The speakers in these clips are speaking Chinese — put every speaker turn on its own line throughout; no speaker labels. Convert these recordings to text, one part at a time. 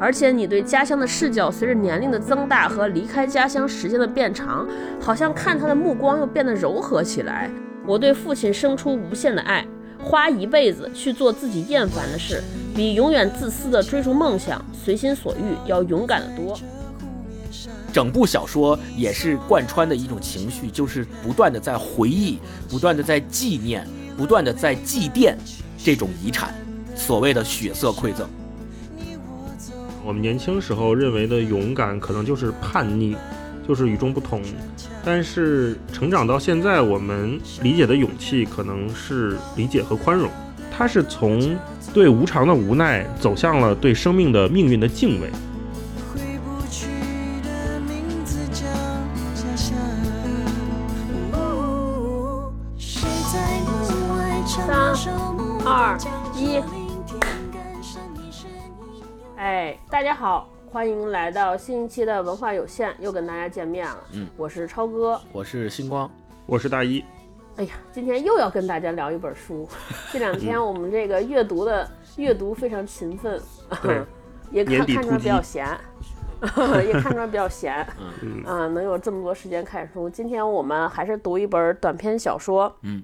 而且你对家乡的视角随着年龄的增大和离开家乡时间的变长，好像看他的目光又变得柔和起来。我对父亲生出无限的爱，花一辈子去做自己厌烦的事，比永远自私的追逐梦想、随心所欲要勇敢得多。
整部小说也是贯穿的一种情绪，就是不断的在回忆，不断的在纪念，不断的在祭奠这种遗产，所谓的血色馈赠。
我们年轻时候认为的勇敢，可能就是叛逆，就是与众不同。但是成长到现在，我们理解的勇气，可能是理解和宽容。它是从对无常的无奈，走向了对生命的命运的敬畏。
欢迎来到新一期的文化有限，又跟大家见面了。
嗯，
我是超哥，
我是星光，
我是大一。
哎呀，今天又要跟大家聊一本书。这两天我们这个阅读的阅读非常勤奋，也看看出来比较闲，也看出来比较闲。嗯嗯，能有这么多时间看书。今天我们还是读一本短篇小说。
嗯，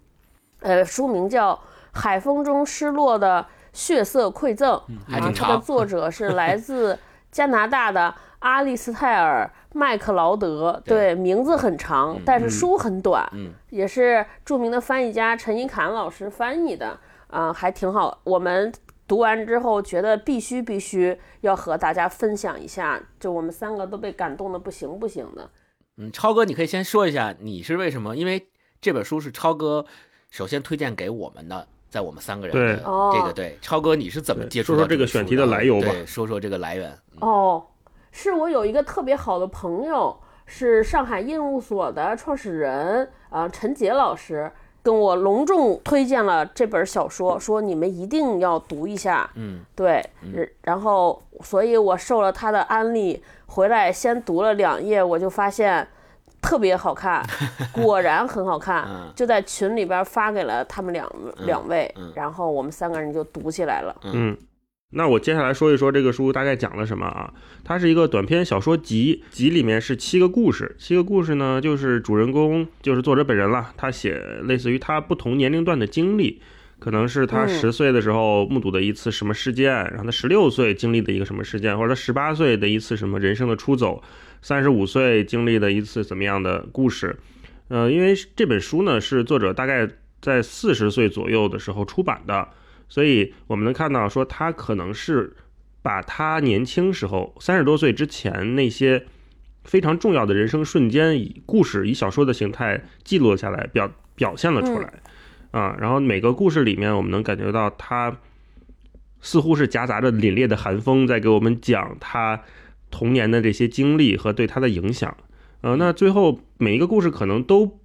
呃，书名叫。海风中失落的血色馈赠，
啊，
它的作者是来自加拿大的阿利斯泰尔·麦克劳德，对，名字很长，但是书很短，
嗯，
也是著名的翻译家陈一侃老师翻译的，啊，还挺好。我们读完之后觉得必须必须要和大家分享一下，就我们三个都被感动的不行不行的。
嗯，超哥，你可以先说一下你是为什么？因为这本书是超哥首先推荐给我们的。在我们三个人
对
这个对超哥你是怎么接触？
说说这个选题的来由吧。
说说这个来源。
哦，是我有一个特别好的朋友，是上海印务所的创始人啊，陈杰老师跟我隆重推荐了这本小说，说你们一定要读一下。
嗯，
对，然后所以我受了他的安利，回来先读了两页，我就发现。特别好看，果然很好看，就在群里边发给了他们两两位，然后我们三个人就读起来了。
嗯，那我接下来说一说这个书大概讲了什么啊？它是一个短篇小说集，集里面是七个故事，七个故事呢就是主人公就是作者本人了，他写类似于他不同年龄段的经历，可能是他十岁的时候目睹的一次什么事件，然后他十六岁经历的一个什么事件，或者他十八岁的一次什么人生的出走。三十五岁经历的一次怎么样的故事？呃，因为这本书呢是作者大概在四十岁左右的时候出版的，所以我们能看到说他可能是把他年轻时候三十多岁之前那些非常重要的人生瞬间以故事以小说的形态记录下来，表表现了出来啊。然后每个故事里面，我们能感觉到他似乎是夹杂着凛冽的寒风，在给我们讲他。童年的这些经历和对他的影响，呃，那最后每一个故事可能都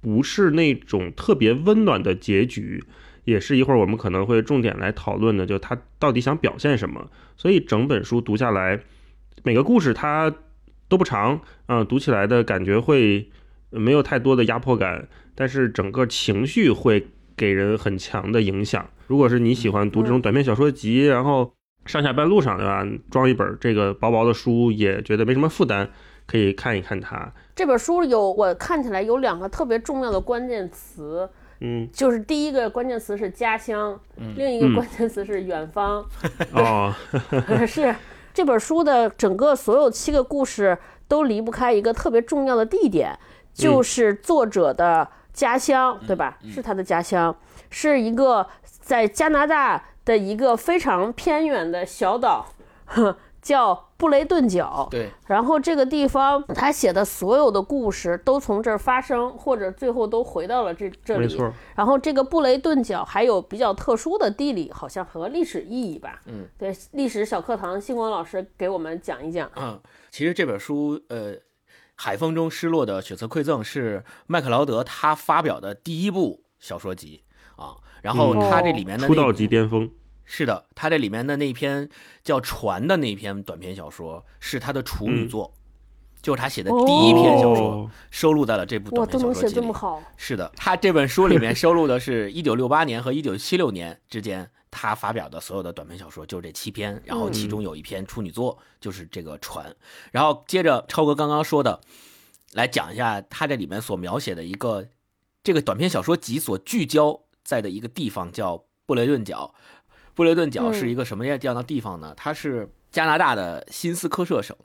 不是那种特别温暖的结局，也是一会儿我们可能会重点来讨论的，就他到底想表现什么。所以整本书读下来，每个故事它都不长，嗯，读起来的感觉会没有太多的压迫感，但是整个情绪会给人很强的影响。如果是你喜欢读这种短篇小说集，然后。上下班路上，对吧？装一本这个薄薄的书，也觉得没什么负担，可以看一看它。
这本书有我看起来有两个特别重要的关键词，
嗯，
就是第一个关键词是家乡，另一个关键词是远方。
哦，
是这本书的整个所有七个故事都离不开一个特别重要的地点，就是作者的家乡，对吧？是他的家乡，是一个在加拿大。的一个非常偏远的小岛，叫布雷顿角。
对，
然后这个地方他写的所有的故事都从这儿发生，或者最后都回到了这这里。
没错。
然后这个布雷顿角还有比较特殊的地理，好像和历史意义吧。
嗯，
对，历史小课堂，星光老师给我们讲一讲。
嗯，其实这本书，呃，《海风中失落的血色馈赠》是麦克劳德他发表的第一部小说集啊。然后他这里面的
出道即巅峰，
是的，他这里面的那篇叫《船》的那篇短篇小说是他的处女作，就是他写的第一篇小说，
哦。
收录在了这部，短篇小
都能写
说集里。
这么好，
是的，他这本书里面收录的是一九六八年和一九七六年之间他发表的所有的短篇小说，就是这七篇，然后其中有一篇处女作就是这个船。然后接着超哥刚刚说的，来讲一下他这里面所描写的一个这个短篇小说集所聚焦在的一个地方叫布雷顿角。布雷顿角是一个什么样样的地方呢？它是加拿大的新斯科舍省。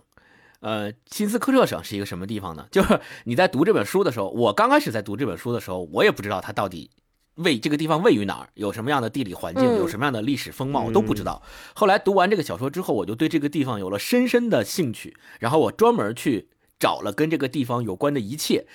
呃，新斯科舍省是一个什么地方呢？就是你在读这本书的时候，我刚开始在读这本书的时候，我也不知道它到底位这个地方位于哪儿，有什么样的地理环境，
嗯
有什么样的历史风貌，我都不知道。后来读完这个小说之后，我就对这个地方有了深深的兴趣，然后我专门去找了跟这个地方有关的一切，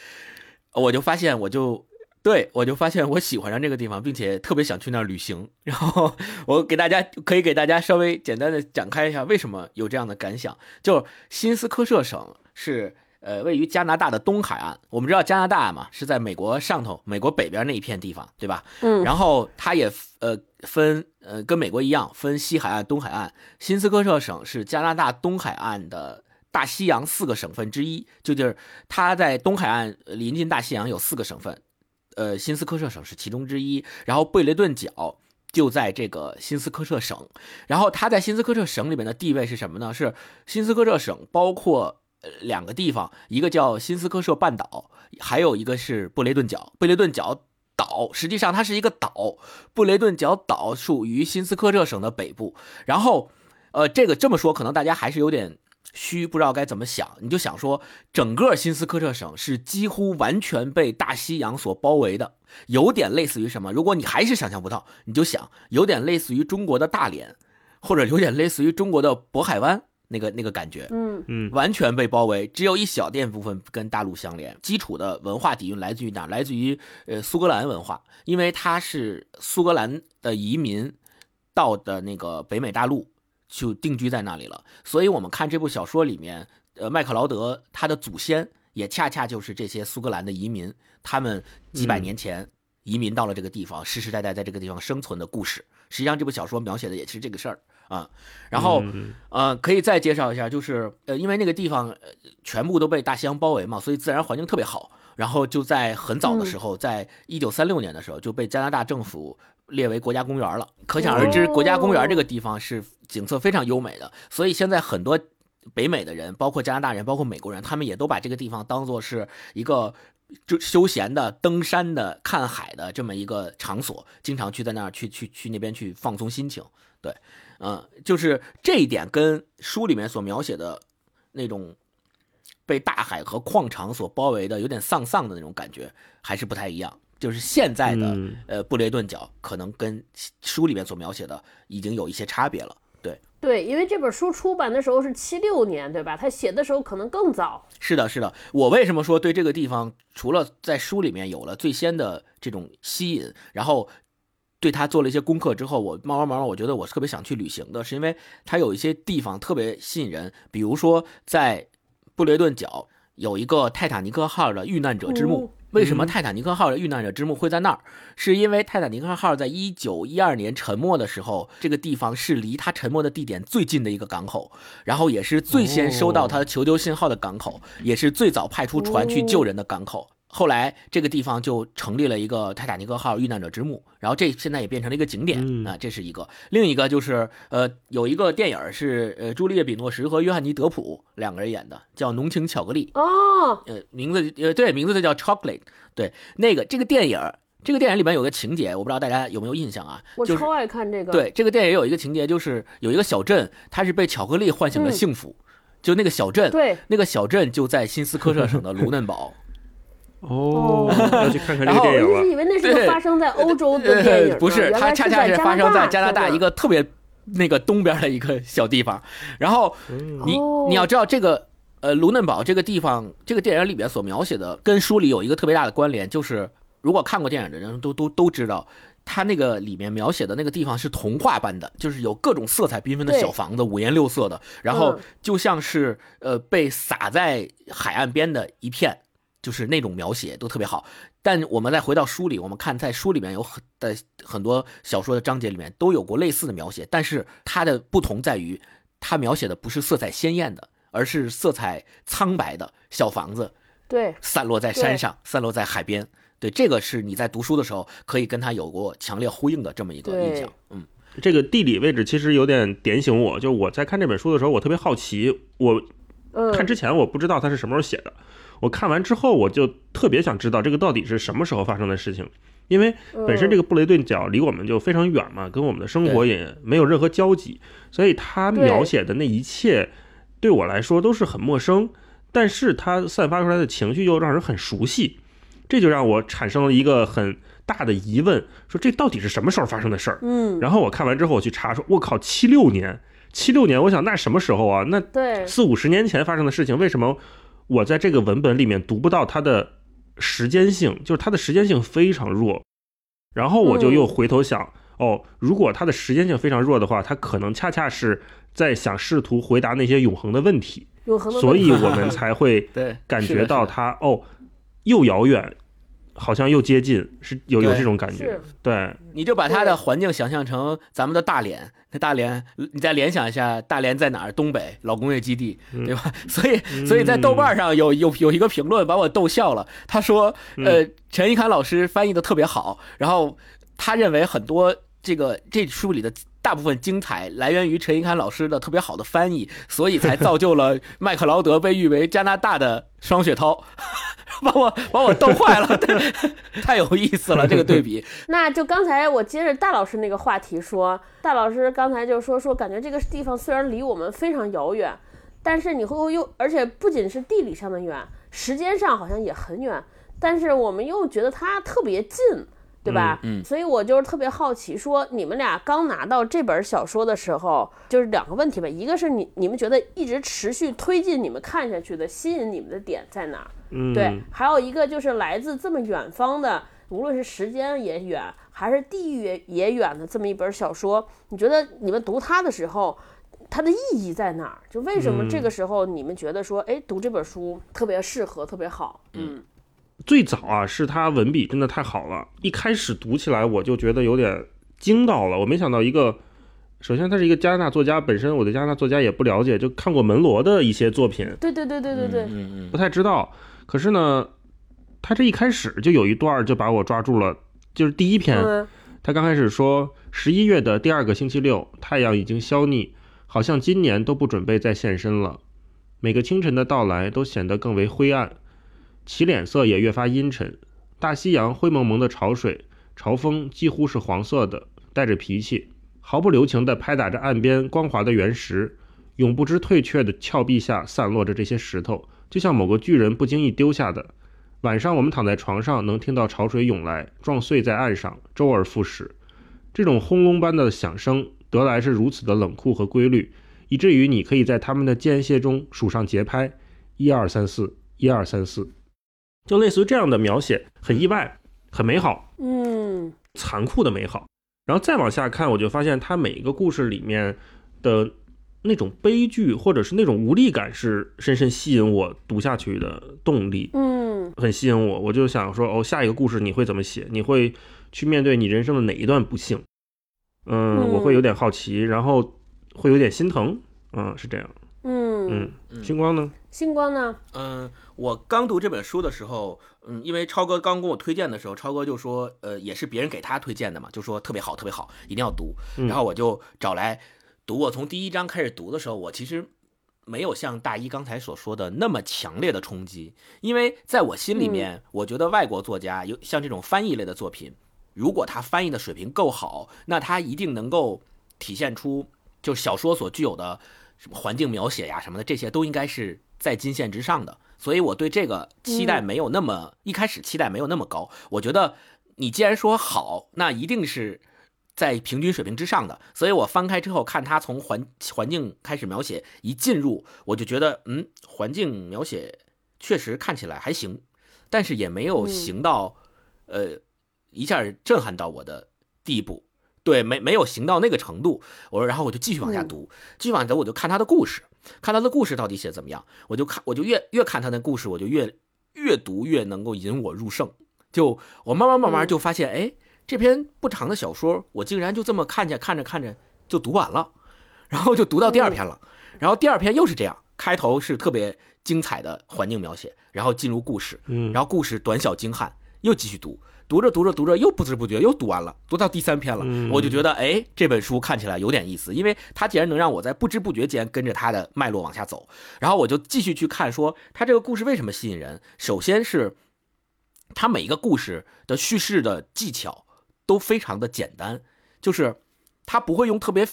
我就发现我就。对，我就发现我喜欢上这个地方，并且特别想去那儿旅行。然后我给大家可以给大家稍微简单的展开一下为什么有这样的感想。就是新斯科舍省是呃位于加拿大的东海岸，我们知道加拿大嘛是在美国上头，美国北边那一片地方，对吧？
嗯，
然后它也呃分呃跟美国一样分西海岸、东海岸。新斯科舍省是加拿大东海岸的大西洋四个省份之一，就就是它在东海岸呃临近大西洋有四个省份。呃，新斯科舍省是其中之一，然后贝雷顿角就在这个新斯科舍省，然后它在新斯科舍省里面的地位是什么呢？是新斯科舍省包括两个地方，一个叫新斯科舍半岛，还有一个是布雷顿角。布雷顿角岛实际上它是一个岛，布雷顿角岛属于新斯科舍省的北部。然后，呃，这个这么说可能大家还是有点。虚不知道该怎么想，你就想说，整个新斯科特省是几乎完全被大西洋所包围的，有点类似于什么？如果你还是想象不到，你就想有点类似于中国的大连，或者有点类似于中国的渤海湾那个那个感觉，
嗯
嗯
完全被包围，只有一小点部分跟大陆相连。基础的文化底蕴来自于哪？来自于呃苏格兰文化，因为它是苏格兰的移民到的那个北美大陆。就定居在那里了，所以我们看这部小说里面，呃，麦克劳德他的祖先也恰恰就是这些苏格兰的移民，他们几百年前移民到了这个地方，世世代代在这个地方生存的故事。实际上，这部小说描写的也是这个事儿啊。然后，呃，可以再介绍一下，就是呃，因为那个地方呃全部都被大西洋包围嘛，所以自然环境特别好。然后就在很早的时候，在一九三六年的时候，就被加拿大政府列为国家公园了。可想而知，国家公园这个地方是景色非常优美的。所以现在很多北美的人，包括加拿大人，包括美国人，他们也都把这个地方当做是一个就休闲的、登山的、看海的这么一个场所，经常去在那儿去去去那边去放松心情。对，嗯，就是这一点跟书里面所描写的那种。被大海和矿场所包围的有点丧丧的那种感觉，还是不太一样。就是现在的、
嗯
呃布雷顿角，可能跟书里面所描写的已经有一些差别了。对，
因为这本书出版的时候是七六年，对吧？他写的时候可能更早。
是的，是的。我为什么说对这个地方，除了在书里面有了最先的这种吸引，然后对他做了一些功课之后，我慢慢慢慢，我觉得我特别想去旅行的，是因为它有一些地方特别吸引人，比如说在布雷顿角有一个泰坦尼克号的遇难者之墓。
哦
为什么泰坦尼克号的遇难者之墓会在那儿？是因为泰坦尼克号在一九一二年沉没的时候，这个地方是离它沉没的地点最近的一个港口，然后也是最先收到它求救信号的港口，也是最早派出船去救人的港口。后来这个地方就成立了一个泰坦尼克号遇难者之墓，然后这现在也变成了一个景点
嗯
啊，这是一个。另一个就是呃，有一个电影是呃朱丽叶·比诺什和约翰尼·德普两个人演的，叫《浓情巧克力》。
哦，
呃，名字呃对，名字就叫 Chocolate。对，那个这个电影，这个电影里面有个情节，我不知道大家有没有印象啊？
我超爱看这个。，
对这个电影有一个情节，就是有一个小镇，它是被巧克力唤醒了
嗯
幸福，就那个小镇，
对，
那个小镇就在新斯科舍省的卢嫩堡。
哦，要去看看这
然后
个电影了
我一直。以为那是个
对
发生在欧洲的电影
不是，它恰恰
是
发生在加拿
加
大一个特别那个东边的一个小地方。然后你
哦
你要知道这个呃卢嫩堡这个地方，这个电影里边所描写的跟书里有一个特别大的关联，就是如果看过电影的人都都都知道。它那个里面描写的那个地方是童话般的，就是有各种色彩缤纷的
对
小房子，五颜六色的，然后
嗯
就像是呃被撒在海岸边的一片，就是那种描写都特别好。但我们再回到书里，我们看在书里面有很的很多小说的章节里面都有过类似的描写，但是它的不同在于，它描写的不是色彩鲜艳的，而是色彩苍白的小房子，
对，
散落在山上，散落在海边。对，这个是你在读书的时候可以跟他有过强烈呼应的这么一个印象。嗯，
这个地理位置其实有点点醒我，就我在看这本书的时候，我特别好奇。我看之前我不知道他是什么时候写的，我看完之后我就特别想知道这个到底是什么时候发生的事情，因为本身这个布雷顿角离我们就非常远嘛，跟我们的生活也没有任何交集，所以他描写的那一切对我来说都是很陌生，但是他散发出来的情绪又让人很熟悉。这就让我产生了一个很大的疑问，说这到底是什么时候发生的事儿？
嗯，
然后我看完之后我去查，说我靠，七六年，七六年，我想那什么时候啊？那
对
四五十年前发生的事情，为什么我在这个文本里面读不到它的时间性？就是它的时间性非常弱。然后我就又回头想，哦，如果它的时间性非常弱的话，它可能恰恰是在想试图回答那些永恒的问题，
永恒的，
所以我们才会 感觉到它哦。又遥远，好像又接近，是有有这种感觉。对，
你就把它的环境想象成咱们的大连，那大连，你再联想一下，大连在哪儿？东北老工业基地，对吧？所以，所以在豆瓣上有有有一个评论把我逗笑了。他说，呃，陈一侃老师翻译的特别好，然后他认为很多这个这书里的。大部分精彩来源于陈一侃老师的特别好的翻译，所以才造就了麦克劳德被誉为加拿大的双雪涛，把我把我逗坏了，太有意思了这个对比。
那就刚才我接着大老师那个话题说，大老师刚才就说说，感觉这个地方虽然离我们非常遥远，但是你会又而且不仅是地理上的远，时间上好像也很远，但是我们又觉得它特别近。对吧？
嗯，
所以我就是特别好奇，说你们俩刚拿到这本小说的时候，就是两个问题吧。一个是你你们觉得一直持续推进你们看下去的吸引你们的点在哪儿？
嗯，
对。还有一个就是来自这么远方的，无论是时间也远，还是地域也远的这么一本小说，你觉得你们读它的时候，它的意义在哪儿？就为什么这个时候你们觉得说，哎，读这本书特别适合，特别好？嗯。
最早啊，是他文笔真的太好了，一开始读起来我就觉得有点惊到了。我没想到一个，首先他是一个加拿大作家，本身我对加拿大作家也不了解，就看过门罗的一些作品，
对对对对对对，
嗯嗯，
不太知道。可是呢，他这一开始就有一段就把我抓住了，就是第一篇，他刚开始说十一月的第二个星期六，太阳已经消匿，好像今年都不准备再现身了。每个清晨的到来都显得更为灰暗。其脸色也越发阴沉，大西洋灰蒙蒙的潮水，潮风几乎是黄色的，带着脾气，毫不留情地拍打着岸边光滑的原石，永不知退却的峭壁下散落着这些石头，就像某个巨人不经意丢下的。晚上我们躺在床上，能听到潮水涌来，撞碎在岸上，周而复始。这种轰隆般的响声，得来是如此的冷酷和规律，以至于你可以在它们的间歇中数上节拍：一二三四，一二三四。就类似于这样的描写，很意外，很美好，
嗯，
残酷的美好。然后再往下看，我就发现他每一个故事里面的那种悲剧，或者是那种无力感，是深深吸引我读下去的动力，
嗯，
很吸引我。我就想说，哦，下一个故事你会怎么写？你会去面对你人生的哪一段不幸？嗯，我会有点好奇，然后会有点心疼，嗯，是这样。
嗯
嗯，星光呢？
星光呢？
嗯，我刚读这本书的时候，嗯，因为超哥刚跟我推荐的时候，超哥就说，呃，也是别人给他推荐的嘛，就说特别好，特别好，一定要读。然后我就找来读。我从第一章开始读的时候，我其实没有像大一刚才所说的那么强烈的冲击，因为在我心里面，我觉得外国作家有像这种翻译类的作品，如果他翻译的水平够好，那他一定能够体现出就小说所具有的。什么环境描写呀，什么的，这些都应该是在金线之上的，所以我对这个期待没有那么一开始期待没有那么高。我觉得你既然说好，那一定是在平均水平之上的。所以我翻开之后看他从环环境开始描写，一进入我就觉得，嗯，环境描写确实看起来还行，但是也没有行到，呃，一下震撼到我的地步。对，没没有行到那个程度。我说，然后我就继续往下读，继续往下读，我就看他的故事，看他的故事到底写怎么样。我就看，我就越越看他的故事，我就越越读越能够引我入胜。就我慢慢慢慢就发现，哎，这篇不长的小说，我竟然就这么看见看着看着就读完了，然后就读到第二篇了，然后第二篇又是这样。开头是特别精彩的环境描写，然后进入故事，
嗯，
然后故事短小精悍，又继续读，读着读着读着又不知不觉又读完了，读到第三篇了，
嗯
我就觉得哎，这本书看起来有点意思，因为它竟然能让我在不知不觉间跟着它的脉络往下走，然后我就继续去看说它这个故事为什么吸引人。首先是它每一个故事的叙事的技巧都非常的简单，就是它不会用特别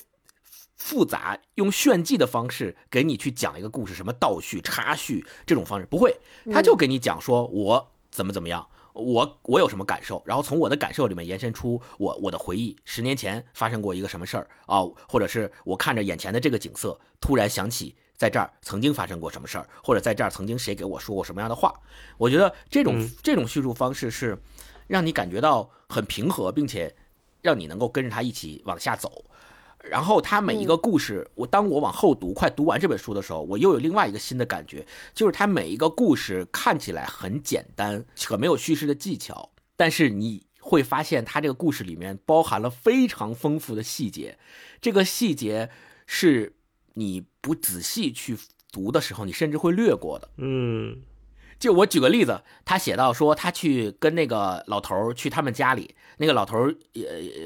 复杂、用炫技的方式给你去讲一个故事，什么倒叙、插叙这种方式不会，他就给你讲说我怎么怎么样。我我有什么感受，然后从我的感受里面延伸出我我的回忆，十年前发生过一个什么事儿啊，或者是我看着眼前的这个景色，突然想起在这儿曾经发生过什么事儿，或者在这儿曾经谁给我说过什么样的话。我觉得这种、
嗯
这种叙述方式是让你感觉到很平和，并且让你能够跟着他一起往下走。然后他每一个故事，我当我往后读，快读完这本书的时候，我又有另外一个新的感觉，就是他每一个故事看起来很简单，可没有叙事的技巧，但是你会发现他这个故事里面包含了非常丰富的细节，这个细节是你不仔细去读的时候，你甚至会略过的。
嗯
就我举个例子，他写到说，他去跟那个老头儿去他们家里，那个老头儿呃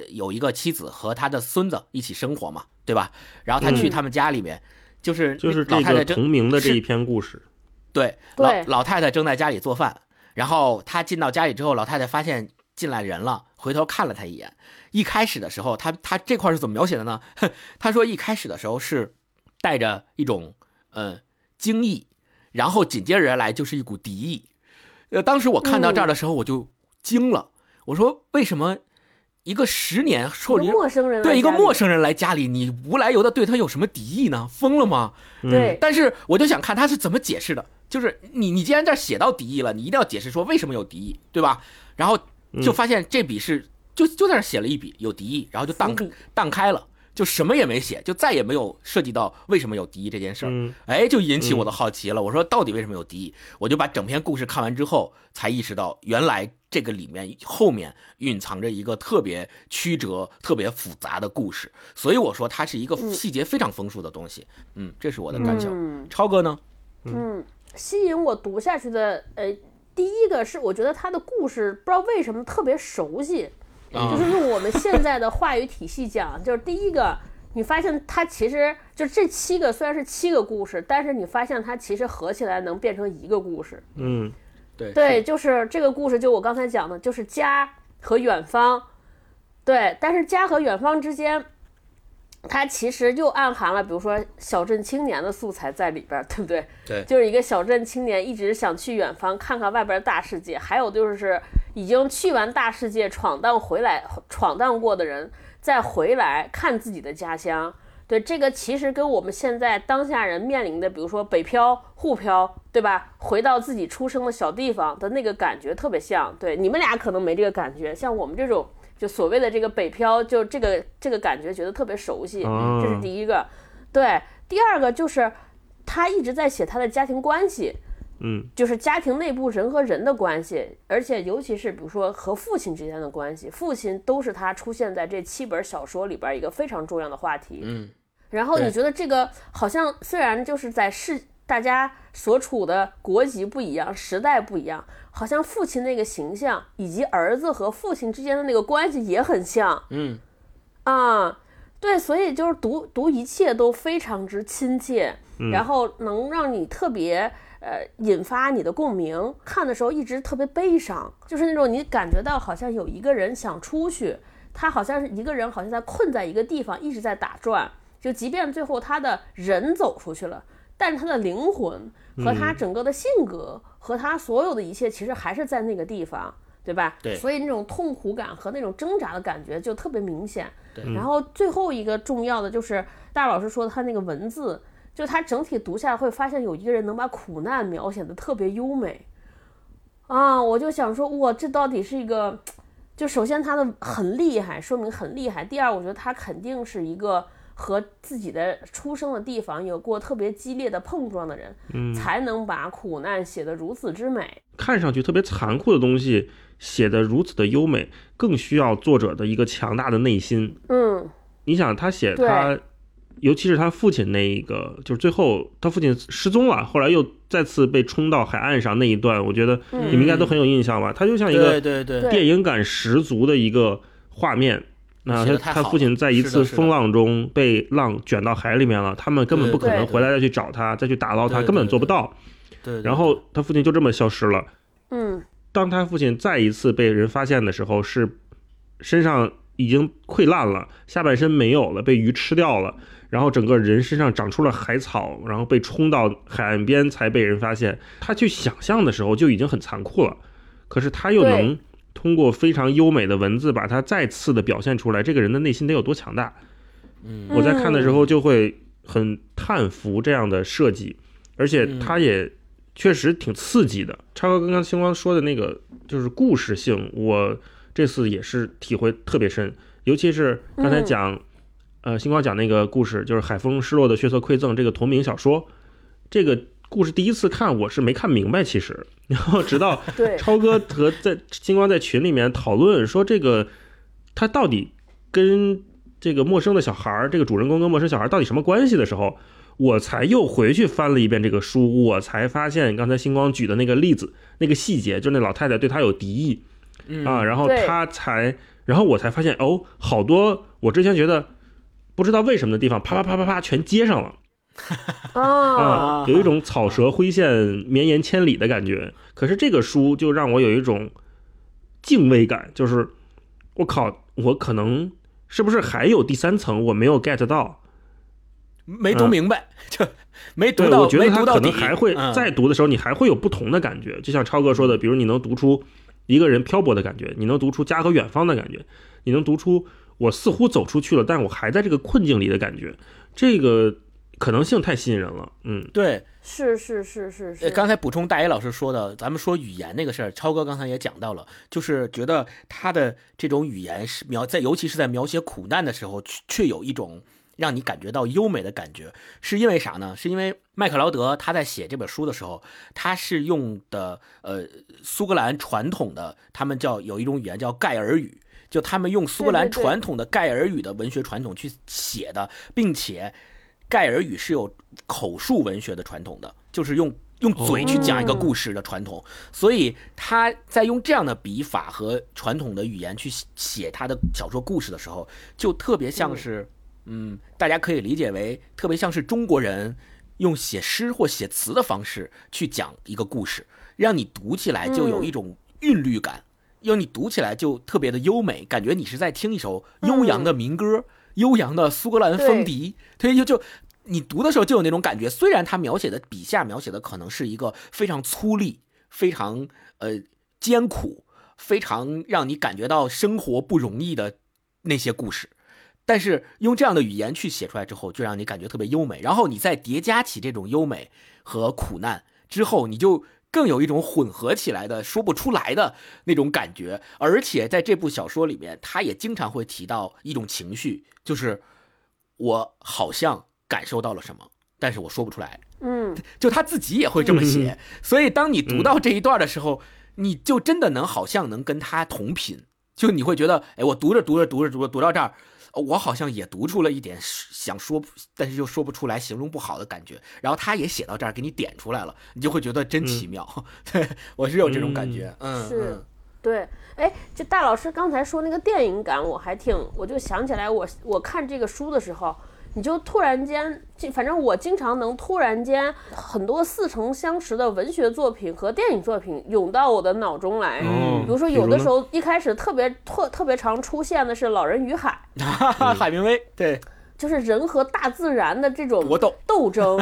有一个妻子和他的孙子一起生活嘛，对吧？然后他去
嗯
他们家里面，就是
就是
老太太正
同名的这一篇故事，
对，
对
老老太太正在家里做饭，然后他进到家里之后，老太太发现进来人了，回头看了他一眼。一开始的时候，他他这块是怎么描写的呢？他说一开始的时候是带着一种呃惊异，然后紧接着而来就是一股敌意。呃，当时我看到这儿的时候，我就惊了，我说为什么一个十年受人
一个陌生人
对一个陌生人来家里，你无来由的对他有什么敌意呢？疯了吗？
嗯
对
但是我就想看他是怎么解释的，就是你你既然这儿写到敌意了，你一定要解释说为什么有敌意，对吧？然后就发现这笔是就就在那儿写了一笔有敌意，然后就荡荡开了，就什么也没写，就再也没有涉及到为什么有敌意这件事儿。
嗯
哎，就引起我的好奇了。我说到底为什么有敌意？我就把整篇故事看完之后，才意识到原来这个里面后面蕴藏着一个特别曲折、特别复杂的故事。所以我说它是一个细节非常丰富的东西。嗯，这是我的感想。
嗯
超哥呢？
嗯，吸引我读下去的，呃，第一个是我觉得他的故事不知道为什么特别熟悉，
啊
就是用我们现在的话语体系讲，就是第一个，你发现它其实就这七个虽然是七个故事，但是你发现它其实合起来能变成一个故事。
嗯
对。
对，就是这个故事，就我刚才讲的，就是家和远方，对，但是家和远方之间，它其实又暗含了，比如说小镇青年的素材在里边儿，对不对？
对
就是一个小镇青年一直想去远方看看外边的大世界，还有就是已经去完大世界闯荡回来闯荡过的人，再回来看自己的家乡。对，这个其实跟我们现在当下人面临的，比如说北漂、沪漂，对吧？回到自己出生的小地方的那个感觉特别像。对，你们俩可能没这个感觉，像我们这种就所谓的这个北漂，就这个这个感觉觉得特别熟悉，
哦
这是第一个。对，第二个就是他一直在写他的家庭关系，
嗯
就是家庭内部人和人的关系，而且尤其是比如说和父亲之间的关系，父亲都是他出现在这七本小说里边一个非常重要的话题。
嗯，
然后你觉得这个好像虽然就是在世大家所处的国籍不一样，时代不一样，好像父亲那个形象以及儿子和父亲之间的那个关系也很像。
嗯，
啊，对，所以就是读读一切都非常之亲切，然后能让你特别呃引发你的共鸣。看的时候一直特别悲伤，就是那种你感觉到好像有一个人想出去，他好像是一个人，好像在困在一个地方，一直在打转。就即便最后他的人走出去了，但是他的灵魂和他整个的性格、和他所有的一切，其实还是在那个地方。对吧？
对
所以那种痛苦感和那种挣扎的感觉就特别明显。对然后最后一个重要的就是大老师说的他那个文字，就他整体读下来会发现有一个人能把苦难描写的特别优美啊，我就想说哇，这到底是一个，就首先他的很厉害，说明很厉害。第二，我觉得他肯定是一个和自己的出生的地方有过特别激烈的碰撞的人，才能把苦难写得如此之美。
看上去特别残酷的东西写得如此的优美，更需要作者的一个强大的内心。
嗯，
你想，他写他尤其是他父亲那一个，就是最后他父亲失踪了，后来又再次被冲到海岸上那一段，我觉得
嗯
你们应该都很有印象吧？他就像一个
对对对
对
电影感十足的一个画面。
得太好了
他父亲在一次风浪中被浪卷到海里面了，他们根本不可能回来再去找他，再去打捞他，根本做不到。
对，对
然后他父亲就这么消失了。
嗯
当他父亲再一次被人发现的时候，是身上已经溃烂了，下半身没有了，被鱼吃掉了，然后整个人身上长出了海草，然后被冲到海岸边才被人发现。他去想象的时候就已经很残酷了，可是他又能通过非常优美的文字把它再次的表现出来，这个人的内心得有多强大。
嗯
我在看的时候就会很叹服这样的设计，而且它也确实挺刺激的。超哥刚刚星光说的那个就是故事性，我这次也是体会特别深，尤其是刚才讲，呃，星光讲那个故事，就是海风失落的血色馈赠这个同名小说，这个故事第一次看我是没看明白，其实，然后直到
对。
超哥和在星光在群里面讨论说这个他到底跟这个陌生的小孩儿，这个主人公跟陌生小孩儿到底什么关系的时候，我才又回去翻了一遍这个书，我才发现刚才星光举的那个例子，那个细节，就是那老太太对他有敌意。
嗯。
啊，然后他才，然后我才发现哦，好多我之前觉得不知道为什么的地方，啪啪啪啪啪全接上了。
啊，
啊，有一种草蛇灰线、绵延千里的感觉。可是这个书就让我有一种敬畏感，就是我靠，我可能是不是还有第三层我没有 get 到？
没读明白，就没读，到，
我觉得他可能还会
嗯
再读的时候，你还会有不同的感觉。就像超哥说的，比如你能读出一个人漂泊的感觉，你能读出家和远方的感觉，你能读出我似乎走出去了，但我还在这个困境里的感觉。这个可能性太吸引人了。嗯，
对，
是是是是
呃，
是，
刚才补充大一老师说的，咱们说语言那个事儿，超哥刚才也讲到了，就是觉得他的这种语言是描在，尤其是在描写苦难的时候，却却有一种让你感觉到优美的感觉，是因为啥呢？是因为麦克劳德他在写这本书的时候，他是用的呃苏格兰传统的，他们叫有一种语言叫盖尔语。就他们用苏格兰传统的盖尔语的文学传统去写的，并且盖尔语是有口述文学的传统的，就是用用嘴去讲一个故事的传统，所以他在用这样的笔法和传统的语言去写写他的小说故事的时候，就特别像是，嗯，大家可以理解为特别像是中国人用写诗或写词的方式去讲一个故事，让你读起来就有一种韵律感。因为你读起来就特别的优美，感觉你是在听一首悠扬的民歌，悠扬的苏格兰风笛，对，就就你读的时候就有那种感觉。虽然他描写的笔下描写的可能是一个非常粗粝、非常呃艰苦、非常让你感觉到生活不容易的那些故事，但是用这样的语言去写出来之后，就让你感觉特别优美。然后你再叠加起这种优美和苦难之后，你就。更有一种混合起来的说不出来的那种感觉，而且在这部小说里面，他也经常会提到一种情绪，就是我好像感受到了什么，但是我说不出来。
嗯，
就他自己也会这么写，所以当你读到这一段的时候，你就真的能好像能跟他同频，就你会觉得，哎，我读着读着读着读着读到这儿。我好像也读出了一点想说，但是又说不出来、形容不好的感觉。然后他也写到这儿，给你点出来了，你就会觉得真奇妙。嗯、对我是有这种感觉，嗯，
是
嗯，
对。哎，就大老师刚才说那个电影感，我还挺，我就想起来我，我看这个书的时候，你就突然间，反正我经常能突然间很多似曾相识的文学作品和电影作品涌到我的脑中来。
嗯
比如说，有的时候一开始特别特特别常出现的是《老人与海 》，
海明威，对，
就是人和大自然的这种
搏斗
斗争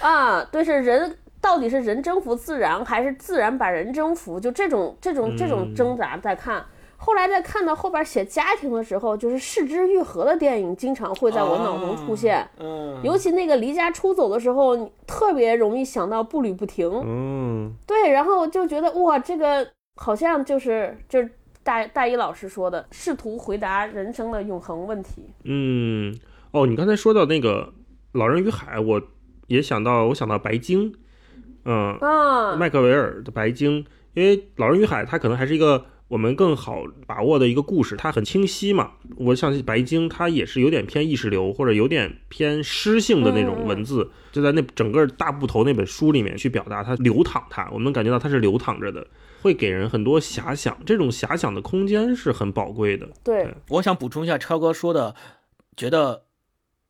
啊，对，是人到底是人征服自然，还是自然把人征服？就这种这种这种挣扎在看。后来在看到后边写家庭的时候，就是视之愈合的电影经常会在我脑中出现，
嗯，
尤其那个离家出走的时候，特别容易想到步履不停。
嗯，
对，然后就觉得哇，这个好像就是就是大大一老师说的，试图回答人生的永恒问题。
嗯，哦，你刚才说到那个《老人与海》，我也想到，我想到白鲸，嗯，
啊，
麦克维尔的《白鲸》，因为《老人与海》它可能还是一个我们更好把握的一个故事，它很清晰嘛。我像白鲸，它也是有点偏意识流或者有点偏诗性的那种文字，就在那整个大部头那本书里面去表达它流淌，它我们感觉到它是流淌着的，会给人很多遐想，这种遐想的空间是很宝贵的。
对，
我想补充一下超哥说的，觉得。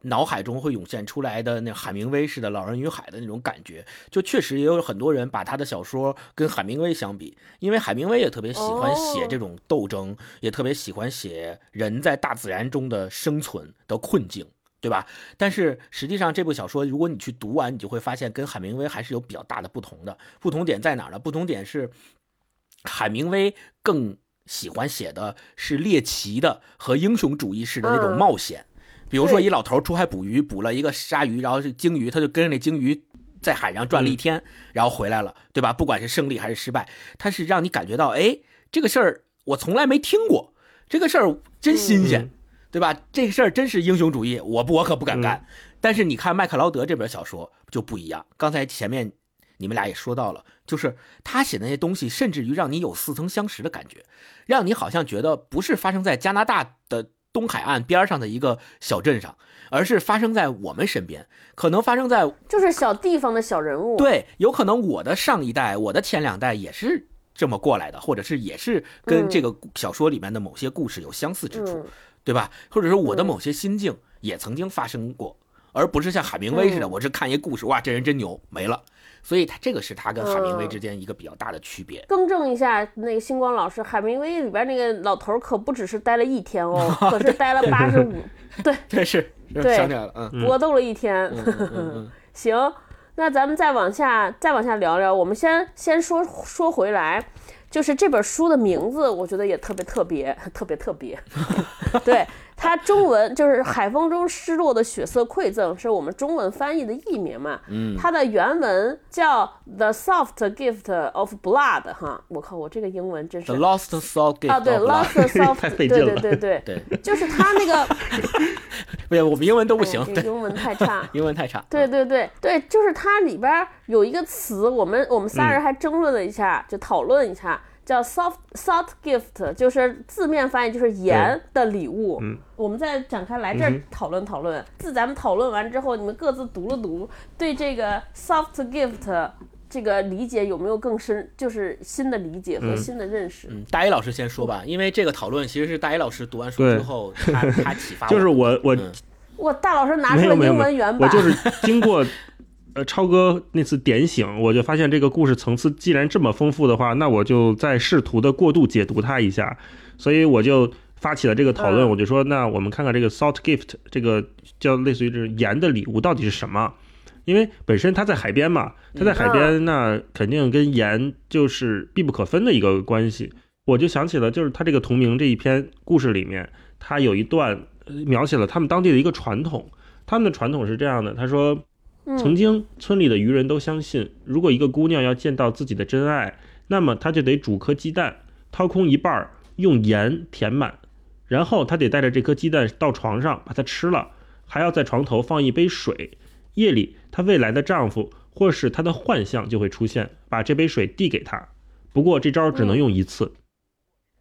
脑海中会涌现出来的那海明威式的《老人与海》的那种感觉，就确实也有很多人把他的小说跟海明威相比，因为海明威也特别喜欢写这种斗争，也特别喜欢写人在大自然中的生存的困境，对吧？但是实际上这部小说，如果你去读完，你就会发现跟海明威还是有比较大的不同的。不同点在哪呢？不同点是海明威更喜欢写的是猎奇的和英雄主义式的那种冒险。比如说，一老头出海捕鱼，捕了一个鲨鱼，然后是鲸鱼，他就跟着那鲸鱼在海上转了一天，然后回来了，对吧？不管是胜利还是失败，他是让你感觉到，哎，这个事儿我从来没听过，这个事儿真新鲜，对吧？这个事儿真是英雄主义，我不我可不敢干。但是你看麦克劳德这本小说就不一样，刚才前面你们俩也说到了，就是他写的那些东西，甚至于让你有似曾相识的感觉，让你好像觉得不是发生在加拿大的。东海岸边上的一个小镇上，而是发生在我们身边，可能发生在
就是小地方的小人物。
对，有可能我的上一代，我的前两代也是这么过来的，或者是也是跟这个小说里面的某些故事有相似之处，对吧？或者说我的某些心境也曾经发生过，而不是像海明威似的，我是看一故事，哇，这人真牛，没了。所以，他这个是他跟海明威之间一个比较大的区别。
更正一下，那个星光老师，海明威里边那个老头可不只是待了一天哦，可是待了八十五，对，
这是，
对，
想起来了，嗯，
搏斗了一天。行，那咱们再往下，再往下聊聊。我们先先说说回来。就是这本书的名字，我觉得也特别特别，特别特别。对它中文就是《海风中失落的血色馈赠》，是我们中文翻译的译名嘛？嗯。它的原文叫《The Soft Gift of Blood》哈，我靠，我这个英文真是。
The Lost Soft Gift。
啊，对，Lost Soft，对对对对
对，
就是它那个。
不对，我们英文都不行，
英文太差，
英文太差。
对对对对，就是它里边有一个词，我们我们仨人还争论了一下，就讨论一下。叫 soft soft gift，就是字面翻译就是盐的礼物。嗯，我们再展开来这儿讨论讨论。自咱们讨论完之后，你们各自读了读，对这个 soft gift 这个理解有没有更深，就是新的理解和新的认识？
嗯，大一老师先说吧，因为这个讨论其实是大一老师读完书之后，他他启发。
就是我我
我大老师拿出了英文原
版，我就是经过。呃，超哥那次点醒，我就发现这个故事层次既然这么丰富的话，那我就再试图的过度解读它一下，所以我就发起了这个讨论。我就说，那我们看看这个 salt gift，这个叫类似于这盐的礼物到底是什么？因为本身它在海边嘛，它在海边，那肯定跟盐就是必不可分的一个关系。我就想起了，就是他这个同名这一篇故事里面，他有一段描写了他们当地的一个传统，他们的传统是这样的，他说。曾经，村里的渔人都相信，如果一个姑娘要见到自己的真爱，那么她就得煮颗鸡蛋，掏空一半，用盐填满，然后她得带着这颗鸡蛋到床上把它吃了，还要在床头放一杯水。夜里，她未来的丈夫或是她的幻象就会出现，把这杯水递给她。不过这招只能用一次。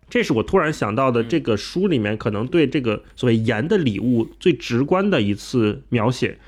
这是我突然想到的，这个书里面可能对这个所谓盐的礼物最直观的一次描写。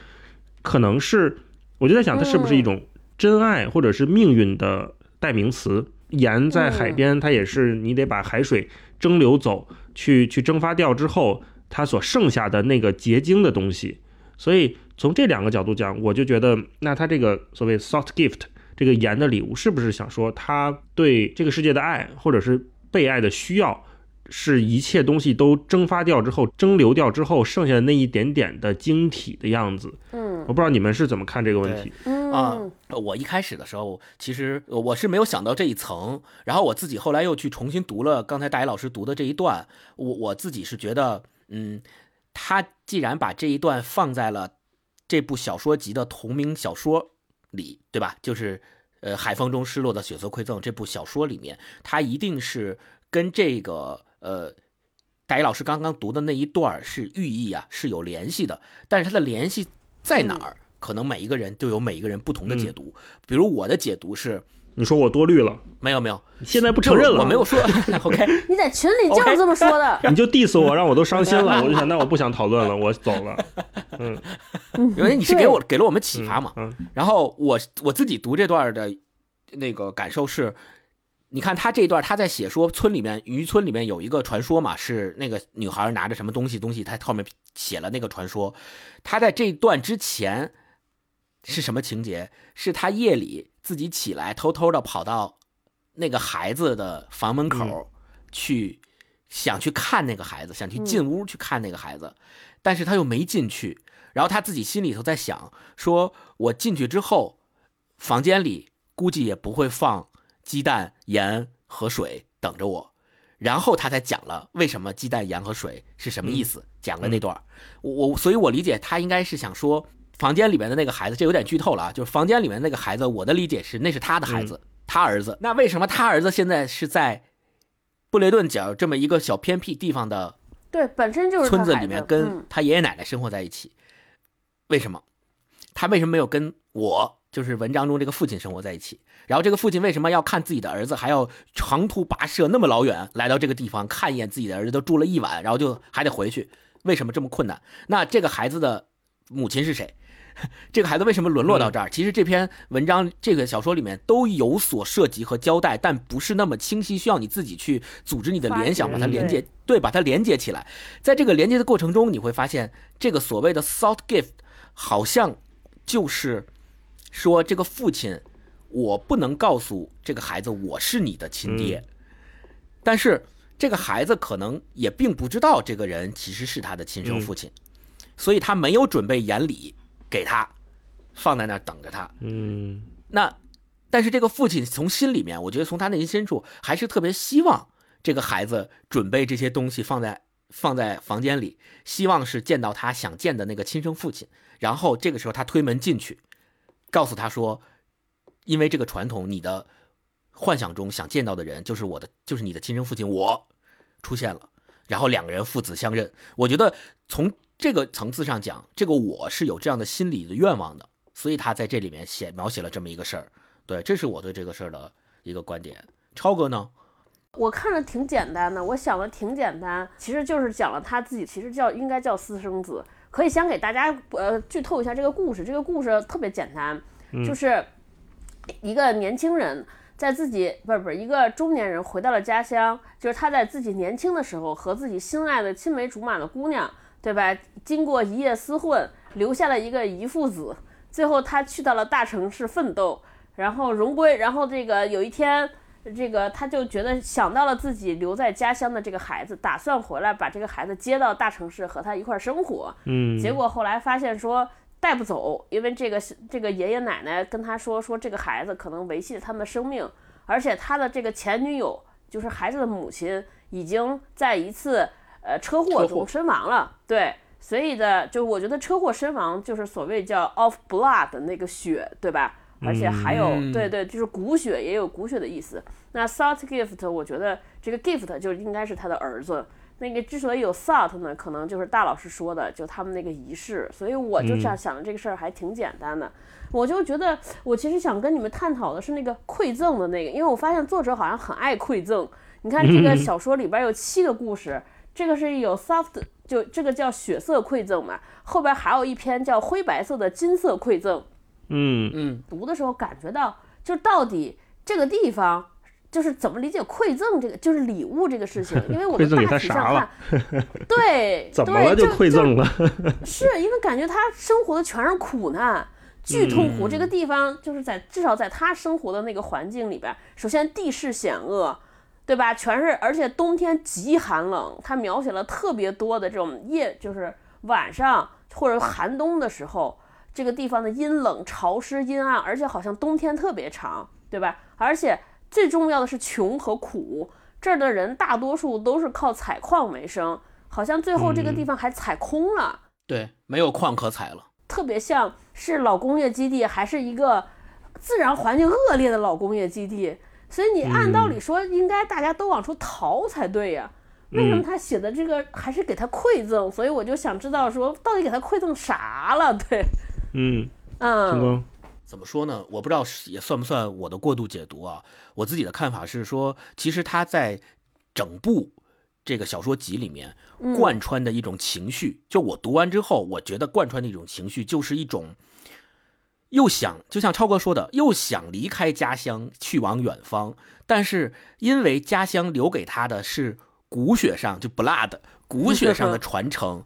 可能是，我就在想，它是不是一种真爱或者是命运的代名词？盐在海边，它也是你得把海水蒸馏走，去去蒸发掉之后，它所剩下的那个结晶的东西。所以从这两个角度讲，我就觉得，那它这个所谓 soft gift 这个盐的礼物，是不是想说他对这个世界的爱，或者是被爱的需要？是一切东西都蒸发掉之后，蒸馏掉之后，剩下的那一点点的晶体的样子。嗯，我不知道你们是怎么看这个问题。
啊，我一开始的时候，其实我是没有想到这一层，然后我自己后来又去重新读了刚才大一老师读的这一段，我我自己是觉得，嗯，他既然把这一段放在了这部小说集的同名小说里，对吧？就是呃，《海风中失落的血色馈赠》这部小说里面，他一定是跟这个。呃，大一老师刚刚读的那一段是寓意啊，是有联系的。但是它的联系在哪儿？可能每一个人都有每一个人不同的解读。比如我的解读是，
你说我多虑了，
没有没有，
现在不承认了，
我没有说。OK，
你在群里就是这么说的。
你就 diss 我，让我都伤心了。我就想，那我不想讨论了，我走了。嗯，
因为你是给我给了我们启发嘛。
嗯。
然后我我自己读这段的那个感受是，你看他这一段他在写说村里面渔村里面有一个传说嘛，是那个女孩拿着什么东西东西，他后面写了那个传说。他在这段之前是什么情节？是他夜里。自己起来，偷偷的跑到那个孩子的房门口去，想去看那个孩子，想去进屋去看那个孩子，但是他又没进去。然后他自己心里头在想：说我进去之后，房间里估计也不会放鸡蛋、盐和水等着我。然后他才讲了为什么鸡蛋、盐和水是什么意思，讲了那段。我我，所以我理解他应该是想说。房间里面的那个孩子，这有点剧透了啊！就是房间里面那个孩子，我的理解是那是他的孩子，他儿子。那为什么他儿子现在是在布雷顿角这么一个小偏僻地方的？
对，本身就是
村子里面跟他爷爷奶奶生活在一起。为什么？他为什么没有跟我，就是文章中这个父亲生活在一起？然后这个父亲为什么要看自己的儿子，还要长途跋涉那么老远来到这个地方看一眼自己的儿子？都住了一晚，然后就还得回去，为什么这么困难？那这个孩子的母亲是谁？这个孩子为什么沦落到这儿？其实这篇文章、这个小说里面都有所涉及和交代，但不是那么清晰，需要你自己去组织你的联想，把它连接，对，把它连接起来。在这个连接的过程中，你会发现，这个所谓的 “salt gift” 好像就是说，这个父亲，我不能告诉这个孩子我是你的亲爹，但是这个孩子可能也并不知道这个人其实是他的亲生父亲，所以他没有准备言礼。给他放在那儿等着他，
嗯，
那但是这个父亲从心里面，我觉得从他内心深处还是特别希望这个孩子准备这些东西放在放在房间里，希望是见到他想见的那个亲生父亲。然后这个时候他推门进去，告诉他说：“因为这个传统，你的幻想中想见到的人就是我的，就是你的亲生父亲。我出现了，然后两个人父子相认。我觉得从。这个层次上讲，这个我是有这样的心理的愿望的，所以他在这里面写描写了这么一个事儿。对，这是我对这个事儿的一个观点。超哥呢？
我看着挺简单的，我想的挺简单，其实就是讲了他自己，其实叫应该叫私生子。可以先给大家呃剧透一下这个故事。这个故事特别简单，就是一个年轻人在自己不是不是一个中年人回到了家乡，就是他在自己年轻的时候和自己心爱的青梅竹马的姑娘。对吧？经过一夜厮混，留下了一个遗腹子。最后他去到了大城市奋斗，然后荣归。然后这个有一天，这个他就觉得想到了自己留在家乡的这个孩子，打算回来把这个孩子接到大城市和他一块生活。
嗯。
结果后来发现说带不走，因为这个这个爷爷奶奶跟他说说这个孩子可能维系着他们的生命，而且他的这个前女友就是孩子的母亲，已经在一次。呃，车祸中身亡了，对，所以的，就我觉得车祸身亡就是所谓叫 off blood 的那个血，对吧？而且还有，对对，就是骨血也有骨血的意思。那 salt gift，我觉得这个 gift 就应该是他的儿子。那个之所以有 salt 呢，可能就是大老师说的，就他们那个仪式。所以我就这样想的，这个事儿还挺简单的。我就觉得，我其实想跟你们探讨的是那个馈赠的那个，因为我发现作者好像很爱馈赠。你看这个小说里边有七个故事。这个是有 soft，就这个叫血色馈赠嘛，后边还有一篇叫灰白色的金色馈赠。
嗯
嗯，
读的时候感觉到，就到底这个地方就是怎么理解馈赠这个，就是礼物这个事情，因为我们大体上看，对，
怎么了就馈赠了？
是因为感觉他生活的全是苦难，巨痛苦。这个地方就是在至少在他生活的那个环境里边，首先地势险恶。对吧？全是，而且冬天极寒冷。他描写了特别多的这种夜，就是晚上或者寒冬的时候，这个地方的阴冷、潮湿、阴暗，而且好像冬天特别长，对吧？而且最重要的是穷和苦。这儿的人大多数都是靠采矿为生，好像最后这个地方还采空了。
对，没有矿可采了。
特别像是老工业基地，还是一个自然环境恶劣的老工业基地。所以你按道理说，应该大家都往出逃才对呀？为什么他写的这个还是给他馈赠？所以我就想知道说，到底给他馈赠啥了？对，
嗯。
嗯，
怎么说呢？我不知道也算不算我的过度解读啊。我自己的看法是说，其实他在整部这个小说集里面贯穿的一种情绪，就我读完之后，我觉得贯穿的一种情绪就是一种又想，就像超哥说的，又想离开家乡去往远方，但是因为家乡留给他的是骨血上就 blood 骨血上的传承，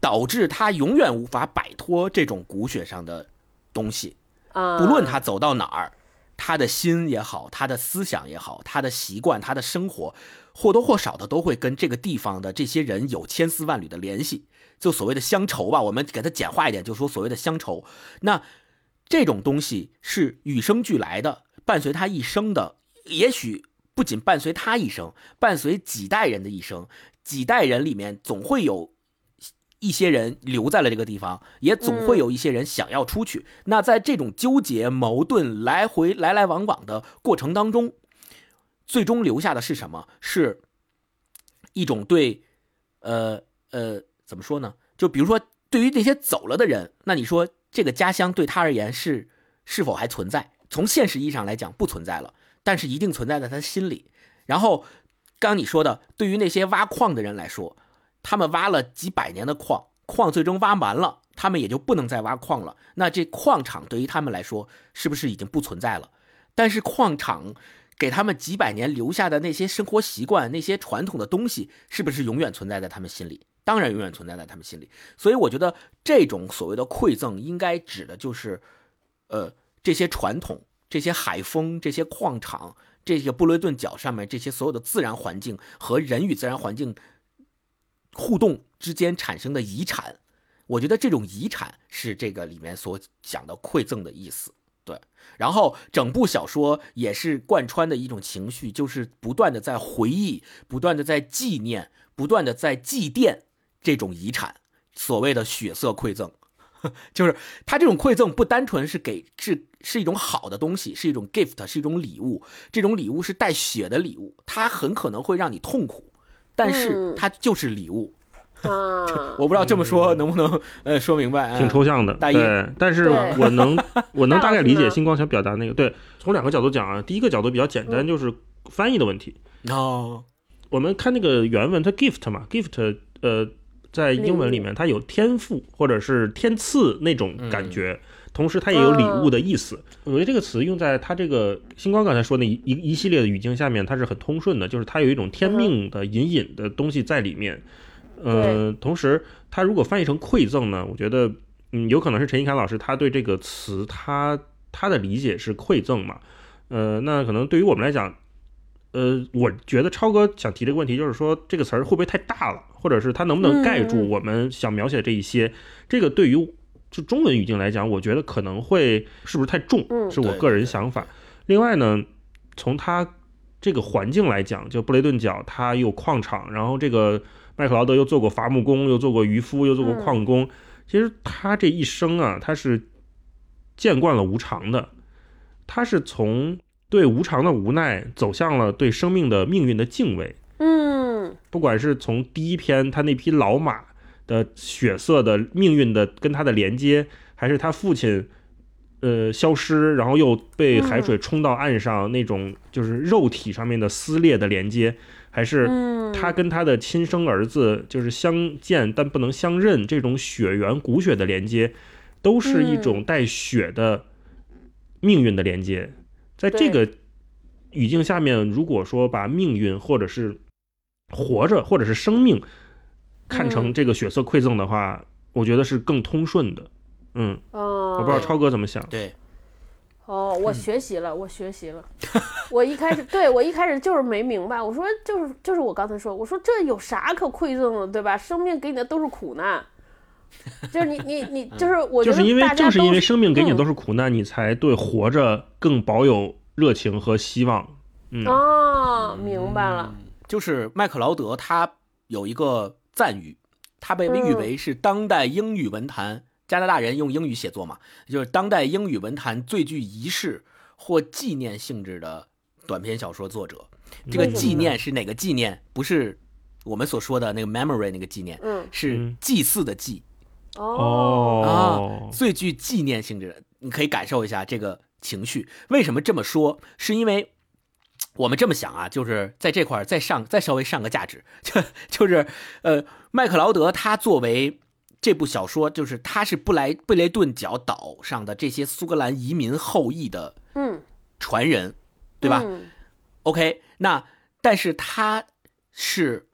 导致他永远无法摆脱这种骨血上的东西。不论他走到哪儿，他的心也好，他的思想也好，他的习惯，他的生活，或多或少的都会跟这个地方的这些人有千丝万缕的联系，就所谓的乡愁吧。我们给它简化一点，就说所谓的乡愁。那这种东西是与生俱来的，伴随他一生的，也许不仅伴随他一生，伴随几代人的一生，几代人里面总会有。一些人留在了这个地方，也总会有一些人想要出去。那在这种纠结、矛盾、来回来来往往的过程当中，最终留下的是什么？是一种对，呃呃，怎么说呢？就比如说，对于那些走了的人，那你说这个家乡对他而言是是否还存在？从现实意义上来讲，不存在了，但是一定存在在他心里。然后，刚你说的，对于那些挖矿的人来说。他们挖了几百年的矿，矿最终挖完了，他们也就不能再挖矿了。那这矿场对于他们来说，是不是已经不存在了？但是矿场给他们几百年留下的那些生活习惯、那些传统的东西，是不是永远存在在他们心里？当然永远存在在他们心里。所以我觉得这种所谓的馈赠，应该指的就是，呃，这些传统、这些海风、这些矿场、这些布雷顿角上面这些所有的自然环境和人与自然环境。互动之间产生的遗产，我觉得这种遗产是这个里面所讲的馈赠的意思。对，然后整部小说也是贯穿的一种情绪，就是不断的在回忆，不断的在纪念，不断的在祭奠这种遗产。所谓的血色馈赠，就是他这种馈赠不单纯是给是是一种好的东西，是一种 gift，是一种礼物。这种礼物是带血的礼物，它很可能会让你痛苦。但是它就是礼物
啊！
我不知道这么说能不能呃说明白，
挺抽象的。对，但是我能 我能大概理解星光想表达那个。对，从两个角度讲啊，第一个角度比较简单，就是翻译的问题。
哦，
我们看那个原文，它 gift 嘛，gift 呃，在英文里面它有天赋或者是天赐那种感觉。同时，它也有礼物的意思。我觉得这个词用在它这个星光刚才说那一一一系列的语境下面，它是很通顺的，就是它有一种天命的隐隐的东西在里面。呃，同时，它如果翻译成馈赠呢，我觉得，嗯，有可能是陈一凯老师他对这个词他他的理解是馈赠嘛。呃，那可能对于我们来讲，呃，我觉得超哥想提这个问题，就是说这个词儿会不会太大了，或者是它能不能盖住我们想描写的这一些？这个对于。就中文语境来讲，我觉得可能会是不是太重，是我个人想法。另外呢，从它这个环境来讲，就布雷顿角，它有矿场，然后这个麦克劳德又做过伐木工，又做过渔夫，又做过矿工。其实他这一生啊，他是见惯了无常的，他是从对无常的无奈走向了对生命的命运的敬畏。
嗯，
不管是从第一篇他那匹老马。的血色的命运的跟他的连接，还是他父亲，呃，消失，然后又被海水冲到岸上那种就是肉体上面的撕裂的连接，还是他跟他的亲生儿子就是相见但不能相认这种血缘骨血的连接，都是一种带血的命运的连接。在这个语境下面，如果说把命运或者是活着或者是生命。看成这个血色馈赠的话，我觉得是更通顺的。嗯，我不知道超哥怎么想。
对，
哦，我学习了，我学习了。我一开始对我一开始就是没明白，我说就是就是我刚才说，我说这有啥可馈赠的，对吧？生命给你的都是苦难，就是你你你 就是我
就是因为正
是
因为生命给你都是苦难，你才对活着更保有热情和希望。嗯，
哦，明白了。
就是麦克劳德他有一个。赞誉，他被誉为是当代英语文坛加拿大人用英语写作嘛，就是当代英语文坛最具仪式或纪念性质的短篇小说作者。这个纪念是哪个纪念？不是我们所说的那个 memory 那个纪念，是祭祀的祭。
哦
啊，最具纪念性质的，你可以感受一下这个情绪。为什么这么说？是因为我们这么想啊，就是在这块儿再上再稍微上个价值，就就是呃，麦克劳德他作为这部小说，就是他是布莱布雷顿角岛上的这些苏格兰移民后裔的
嗯，
传人，对吧？
嗯
OK，那但是他是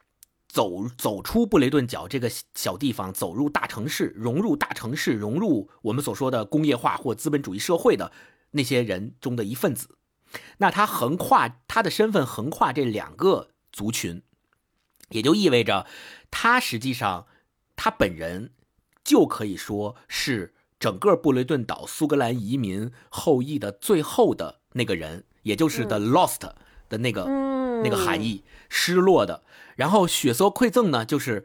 走走出布雷顿角这个小地方，走入大城市，融入大城市，融入我们所说的工业化或资本主义社会的那些人中的一份子。那他横跨他的身份横跨这两个族群，也就意味着他实际上他本人就可以说是整个布雷顿岛苏格兰移民后裔的最后的那个人，也就是 the lost 的那个、
嗯。
那个含义，失落的。然后血色馈赠呢，就是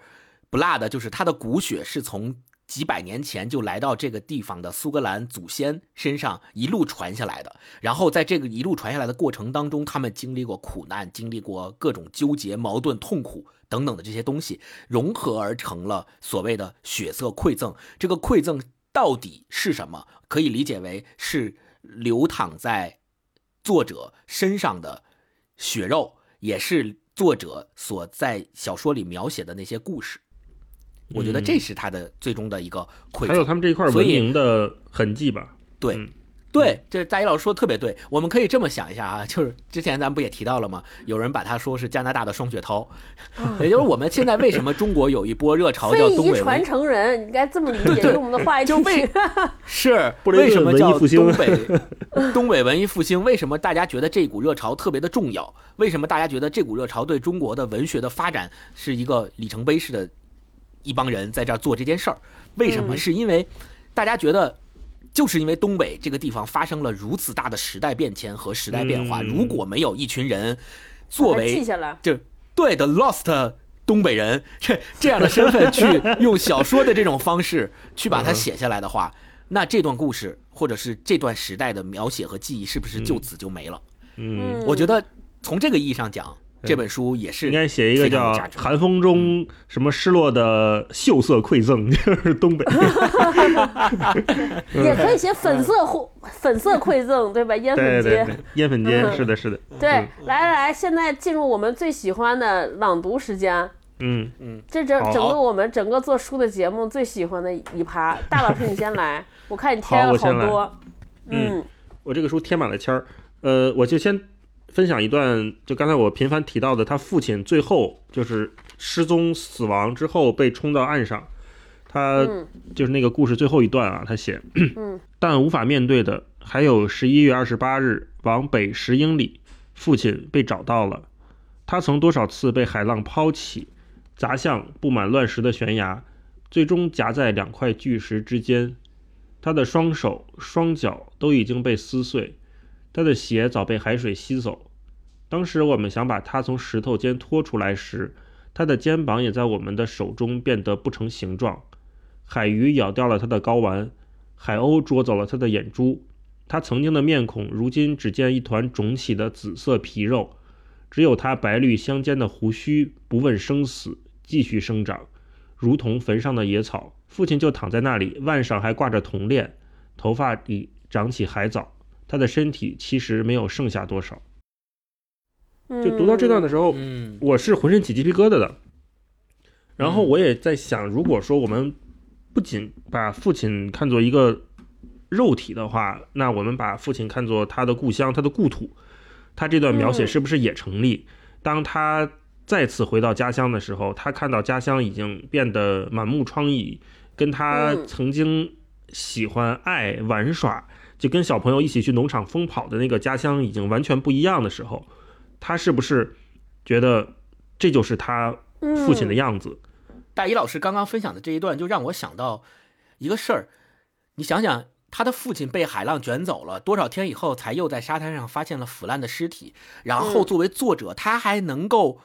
blood，就是他的骨血是从几百年前就来到这个地方的苏格兰祖先身上一路传下来的。然后在这个一路传下来的过程当中，他们经历过苦难，经历过各种纠结、矛盾、痛苦等等的这些东西，融合而成了所谓的血色馈赠。这个馈赠到底是什么？可以理解为是流淌在作者身上的血肉，也是作者所在小说里描写的那些故事。我觉得这是他的最终的一个馈赠。
还有他们这一块文明的痕迹吧。
对
嗯，
对，这大一老师说的特别对。我们可以这么想一下啊，就是之前咱们不也提到了吗？有人把它说是加拿大的双雪涛，也就是我们现在为什么中国有一波热潮叫东北传，
承人，你应该这么理解，用我们的话
就为
一句。
是 为什么叫
文艺复兴
东北 东北文艺复兴？为什么大家觉得这股热潮特别的重要？为什么大家觉得这股热潮对中国的文学的发展是一个里程碑式的？一帮人在这儿做这件事儿，为什么？
嗯
是因为大家觉得，就是因为东北这个地方发生了如此大的时代变迁和时代变化，
嗯
如果没有一群人作
把它记
为
下来。
这对的 lost 东北人这这样的身份去用小说的这种方式去把它写下来的话，那这段故事或者是这段时代的描写和记忆是不是就此就没了？
嗯，
我觉得从这个意义上讲，这本书也是
应该写一个叫《寒风中什么失落的秀色馈赠》，就是东北。
也可以写粉色或粉色馈赠，对吧？烟粉街。
烟粉街
嗯
是的，是的。
对，来来来，现在进入我们最喜欢的朗读时间。
嗯嗯，
这整整个我们整个做书的节目最喜欢的一趴，大老师你先来，我看你添了
好
多。嗯
我这个书贴满了签儿，呃，我就先分享一段，就刚才我频繁提到的，他父亲最后就是失踪死亡之后被冲到岸上，他
嗯。
就是那个故事最后一段啊，他写，
嗯。
但无法面对的还有十一月二十八日往北十英里，父亲被找到了，他曾多少次被海浪抛起，砸向布满乱石的悬崖，最终夹在两块巨石之间。他的双手、双脚都已经被撕碎，他的血早被海水吸走。当时我们想把他从石头间拖出来时，他的肩膀也在我们的手中变得不成形状。海鱼咬掉了他的睾丸，海鸥捉走了他的眼珠。他曾经的面孔，如今只见一团肿起的紫色皮肉，只有他白绿相间的胡须，不问生死，继续生长，如同坟上的野草。父亲就躺在那里，腕上还挂着铜链，头发里长起海藻。他的身体其实没有剩下多少。
嗯，
就读到这段的时候，
嗯
我是浑身起鸡皮疙瘩的。然后我也在想，如果说我们不仅把父亲看作一个肉体的话，那我们把父亲看作他的故乡、他的故土，他这段描写
嗯
是不是也成立？当他再次回到家乡的时候，他看到家乡已经变得满目疮痍，跟他
嗯
曾经喜欢爱玩耍，就跟小朋友一起去农场疯跑的那个家乡已经完全不一样的时候，他是不是觉得这就是他父亲的样子？
大一老师刚刚分享的这一段，就让我想到一个事儿。你想想，他的父亲被海浪卷走了多少天以后，才又在沙滩上发现了腐烂的尸体。然后作为作者，他还能够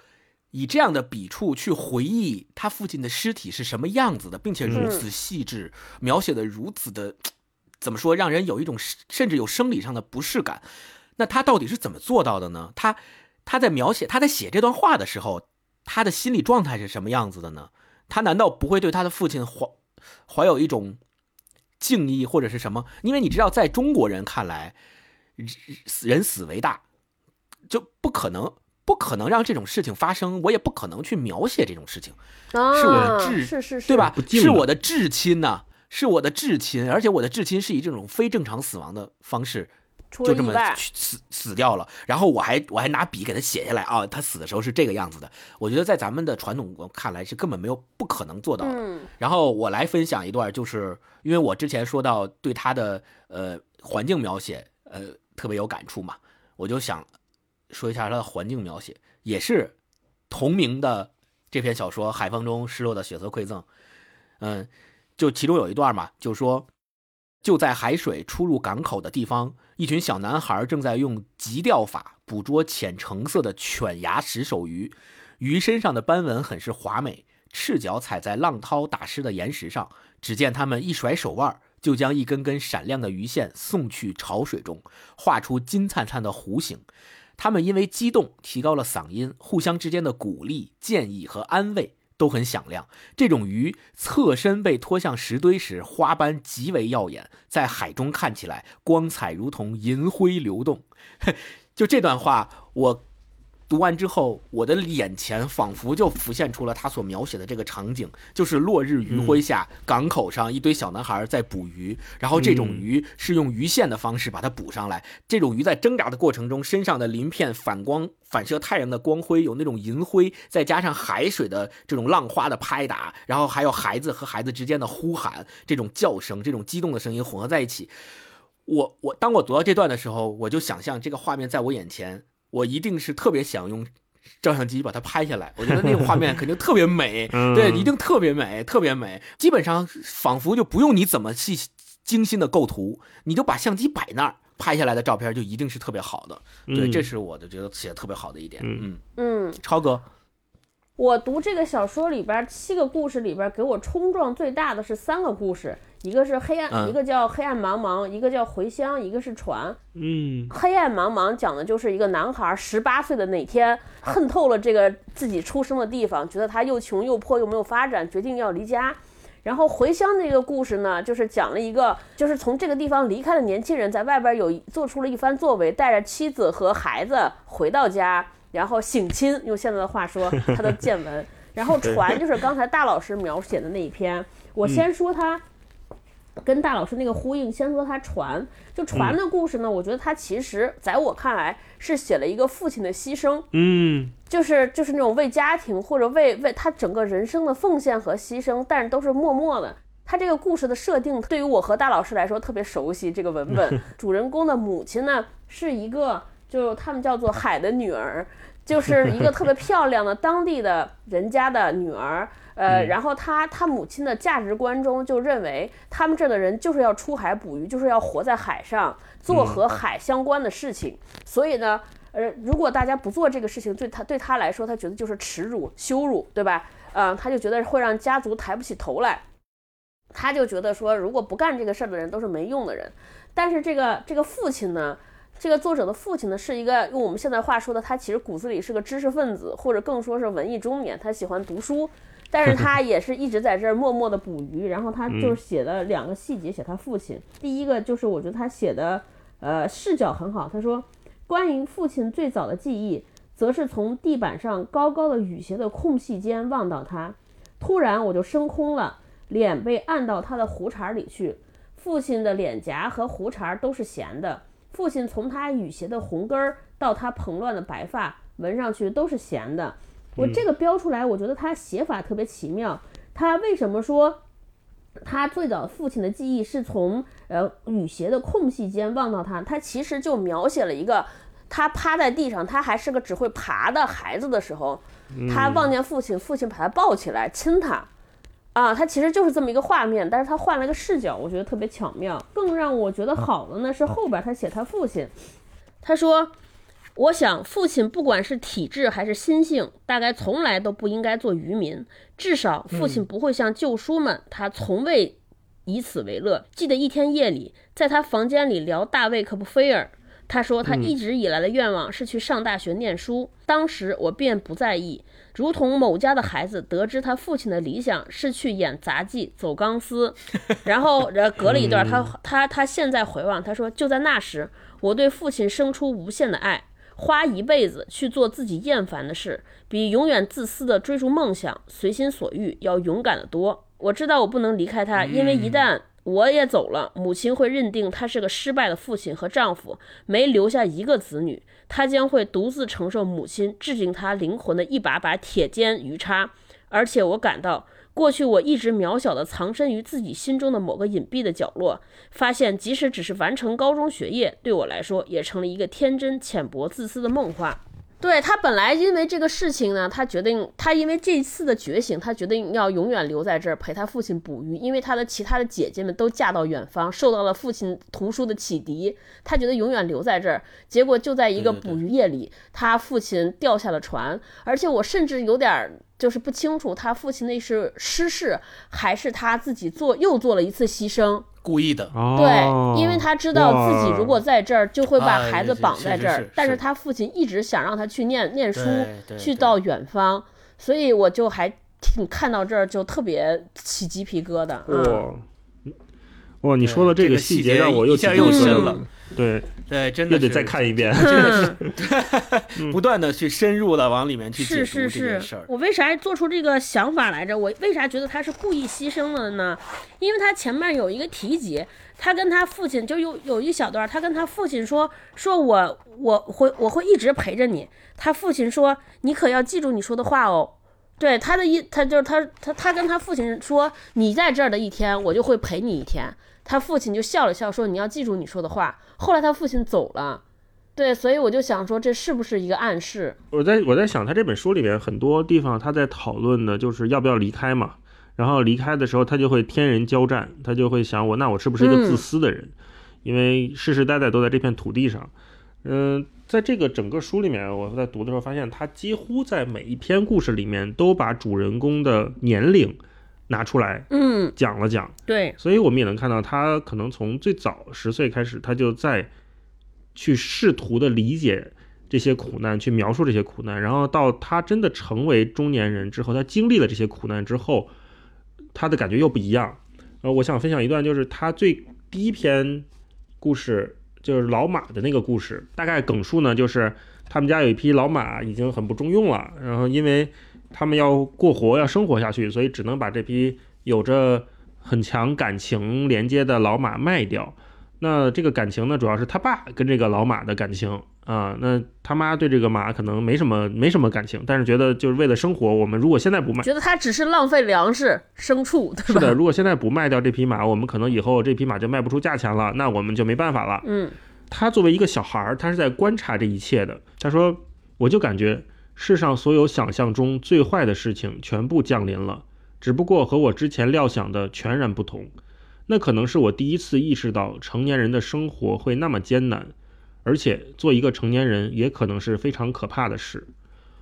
以这样的笔触去回忆他父亲的尸体是什么样子的，并且如此细致，描写的如此的怎么说，让人有一种甚至有生理上的不适感。那他到底是怎么做到的呢？他他在描写他在写这段话的时候，他的心理状态是什么样子的呢？他难道不会对他的父亲怀怀有一种敬意或者是什么？因为你知道，在中国人看来，人死为大，就不可能不可能让这种事情发生，我也不可能去描写这种事情，是我的至
是是是，
对吧是我的至亲呐、是我的至亲，而且我的至亲是以这种非正常死亡的方式就这么去死死掉了，然后我还我还拿笔给他写下来啊，他死的时候是这个样子的。我觉得在咱们的传统看来是根本没有不可能做到的。
嗯
然后我来分享一段，就是因为我之前说到对他的呃环境描写呃特别有感触嘛，我就想说一下他的环境描写，也是同名的这篇小说《海风中失落的血色馈赠》。嗯，就其中有一段嘛，就说就在海水出入港口的地方，一群小男孩正在用急钓法捕捉浅橙色的犬牙石手鱼，鱼身上的斑纹很是华美，赤脚踩在浪涛打湿的岩石上。只见他们一甩手腕，就将一根根闪亮的鱼线送去潮水中，画出金灿灿的弧形。他们因为激动提高了嗓音，互相之间的鼓励、建议和安慰都很响亮。这种鱼侧身被拖向石堆时，花斑极为耀眼，在海中看起来光彩如同银辉流动。就这段话，我读完之后，我的眼前仿佛就浮现出了他所描写的这个场景，就是落日余晖下，港口上一堆小男孩在捕鱼，然后这种鱼是用鱼线的方式把它捕上来。这种鱼在挣扎的过程中，身上的鳞片反光、反射太阳的光辉，有那种银灰，再加上海水的这种浪花的拍打，然后还有孩子和孩子之间的呼喊，这种叫声、这种激动的声音混合在一起。我我当我读到这段的时候，我就想象这个画面在我眼前，我一定是特别想用照相机把它拍下来。我觉得那个画面肯定 特别美，
嗯
对，一定特别美，特别美。基本上仿佛就不用你怎么细精心的构图，你就把相机摆那儿。拍下来的照片就一定是特别好的，对，
嗯
这是我的觉得写的特别好的一点。
嗯
嗯，
嗯，
超哥，
我读这个小说里边七个故事里边，给我冲撞最大的是三个故事，一个是黑暗，
嗯
一个叫黑暗茫茫，一个叫回乡，一个是船。
嗯
黑暗茫茫讲的就是一个男孩十八岁的那天恨透了这个自己出生的地方，觉得他又穷又破又没有发展，决定要离家。然后回乡那个故事呢，就是讲了一个就是从这个地方离开的年轻人在外边有做出了一番作为，带着妻子和孩子回到家，然后省亲，用现在的话说，他的见闻。然后船就是刚才大老师描写的那一篇，我先说他跟大老师那个呼应，先说他船。就船的故事呢，我觉得他其实在我看来是写了一个父亲的牺牲，
嗯
就是就是那种为家庭或者为为他整个人生的奉献和牺牲，但是都是默默的。他这个故事的设定对于我和大老师来说特别熟悉，这个文本。主人公的母亲呢是一个，就他们叫做海的女儿，就是一个特别 漂亮的当地的人家的女儿。呃，然后她她母亲的价值观中就认为，他们这儿的人就是要出海捕鱼，就是要活在海上，做和海相关的事情。所以呢，呃，如果大家不做这个事情，对他对他来说，他觉得就是耻辱、羞辱，对吧？嗯、他就觉得会让家族抬不起头来。他就觉得说，如果不干这个事儿的人都是没用的人。但是这个这个父亲呢，这个作者的父亲呢，是一个用我们现在话说的，他其实骨子里是个知识分子，或者更说是文艺中年，他喜欢读书。但是他也是一直在这儿默默的捕鱼，然后他就是写了两个细节，写他父亲。第一个就是我觉得他写的，呃，视角很好。他说，关于父亲最早的记忆，则是从地板上高高的雨鞋的空隙间望到他，突然我就升空了，脸被按到他的胡茬里去。父亲的脸颊和胡茬都是咸的，父亲从他雨鞋的红根儿到他蓬乱的白发，闻上去都是咸的。我这个标出来，我觉得他写法特别奇妙。他为什么说他最早父亲的记忆是从呃雨鞋的空隙间望到他？他其实就描写了一个他趴在地上，他还是个只会爬的孩子的时候，他望见父亲，父亲把他抱起来亲他。啊，他其实就是这么一个画面，但是他换了个视角，我觉得特别巧妙。更让我觉得好的呢是后边他写他父亲，他说：“我想父亲不管是体质还是心性，大概从来都不应该做渔民。至少父亲不会像旧书们，他从未以此为乐。记得一天夜里，在他房间里聊大卫·科布菲尔，他说他一直以来的愿望是去上大学念书，当时我便不在意，如同某家的孩子得知他父亲的理想是去演杂技、走钢丝，然后呃隔了一段，他他他现在回望，他说就在那时，我对父亲生出无限的爱。花一辈子去做自己厌烦的事，比永远自私的追逐梦想、随心所欲要勇敢的多。我知道我不能离开他，因为一旦我也走了，母亲会认定他是个失败的父亲和丈夫，没留下一个子女。他将会独自承受母亲致敬他灵魂的一把把铁尖鱼叉。而且我感到。过去我一直渺小的藏身于自己心中的某个隐蔽的角落，发现即使只是完成高中学业，对我来说也成了一个天真、浅薄、自私的梦话。对他本来因为这个事情呢，他决定他因为这次的觉醒，他决定要永远留在这儿陪他父亲捕鱼，因为他的其他的姐姐们都嫁到远方，受到了父亲图书的启迪，他觉得永远留在这儿。结果就在一个捕鱼夜里，他父亲掉下了船，而且我甚至有点。就是不清楚他父亲那是失事，还是他自己做又做了一次牺牲，
故意的。
对，因为他知道自己如果在这儿就会把孩子绑在这儿，但
是
他父亲一直想让他去念念书，去到远方，所以我就还挺看到这儿就特别起鸡皮疙瘩。
哇，哇，你说的
这
个细节让我
又
起
又
深
了。
对
对，真的
得再看一遍，
真的是 不断的去深入的往里面去
解读这
件事
儿。我为啥做出这个想法来着？我为啥觉得他是故意牺牲了呢？因为他前面有一个提及，他跟他父亲就有有一小段，他跟他父亲说：“说我我会我会一直陪着你。”他父亲说：“你可要记住你说的话哦。”对他的意，他就是他他他跟他父亲说：“你在这儿的一天，我就会陪你一天。”他父亲就笑了笑，说：“你要记住你说的话。”后来他父亲走了，对，所以我就想说，这是不是一个暗示？
我在我在想，他这本书里面很多地方他在讨论的就是要不要离开嘛。然后离开的时候，他就会天人交战，他就会想我，那我是不是一个自私的人？因为世世代代都在这片土地上。嗯，在这个整个书里面，我在读的时候发现，他几乎在每一篇故事里面都把主人公的年龄。拿出来，
嗯，
讲了讲，
对，
所以我们也能看到，他可能从最早十岁开始，他就在去试图的理解这些苦难，去描述这些苦难，然后到他真的成为中年人之后，他经历了这些苦难之后，他的感觉又不一样。呃，我想分享一段，就是他最第一篇故事，就是老马的那个故事，大概梗述呢，就是他们家有一匹老马已经很不中用了，然后因为。他们要过活，要生活下去，所以只能把这匹有着很强感情连接的老马卖掉。那这个感情呢，主要是他爸跟这个老马的感情啊。那他妈对这个马可能没什么没什么感情，但是觉得就是为了生活，我们如果现在不卖，
觉得他只是浪费粮食、牲畜，对
吧？是的，如果现在不卖掉这匹马，我们可能以后这匹马就卖不出价钱了，那我们就没办法了。
嗯，
他作为一个小孩儿，他是在观察这一切的。他说，我就感觉。世上所有想象中最坏的事情全部降临了，只不过和我之前料想的全然不同。那可能是我第一次意识到成年人的生活会那么艰难，而且做一个成年人也可能是非常可怕的事。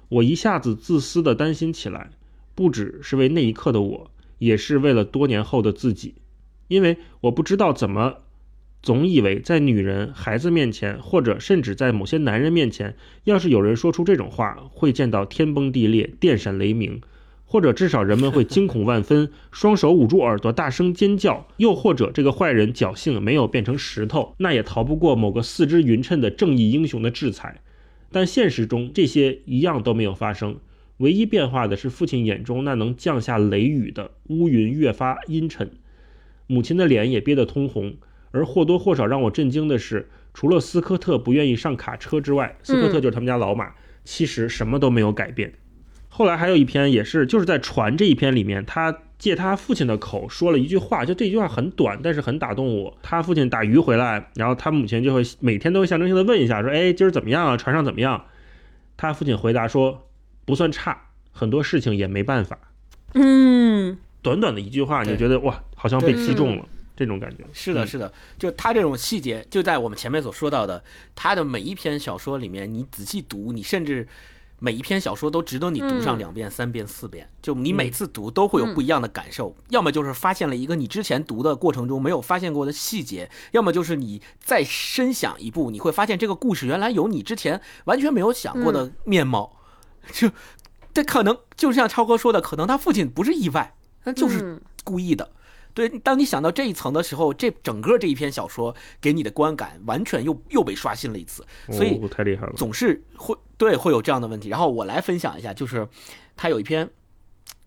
我一下子自私地担心起来，不只是为那一刻的我，也是为了多年后的自己，因为我不知道怎么。总以为在女人、孩子面前，或者甚至在某些男人面前，要是有人说出这种话，会见到天崩地裂、电闪雷鸣，或者至少人们会惊恐万分，双手捂住耳朵大声尖叫；又或者这个坏人侥幸没有变成石头，那也逃不过某个四肢匀称的正义英雄的制裁。但现实中这些一样都没有发生，唯一变化的是父亲眼中那能降下雷雨的乌云越发阴沉，母亲的脸也憋得通红。而或多或少让我震惊的是，除了斯科特不愿意上卡车之外，斯科特就是他们家老马，其实什么都没有改变。后来还有一篇也是，就是在船这一篇里面，他借他父亲的口说了一句话，就这句话很短，但是很打动我。他父亲打鱼回来，然后他母亲就会每天都会象征性的问一下，说：“哎，今儿怎么样啊？船上怎么样？”他父亲回答说：“不算差，很多事情也没办法。”
嗯，
短短的一句话，你就觉得哇，好像被击中了。这种感觉
是的，是的，就他这种细节，就在我们前面所说到的，他的每一篇小说里面，你仔细读，你甚至每一篇小说都值得你读上
嗯
两遍、三遍、四遍，就你每次读都会有不一样的感受。要么就是发现了一个你之前读的过程中没有发现过的细节，要么就是你再深想一步，你会发现这个故事原来有你之前完全没有想过的面貌。就这可能就像超哥说的，可能他父亲不是意外，那就是
嗯
故意的。对，当你想到这一层的时候，这整个这一篇小说给你的观感完全又又被刷新了一次，所以
哦、太厉害了。
总是会对会有这样的问题。然后我来分享一下，就是他有一篇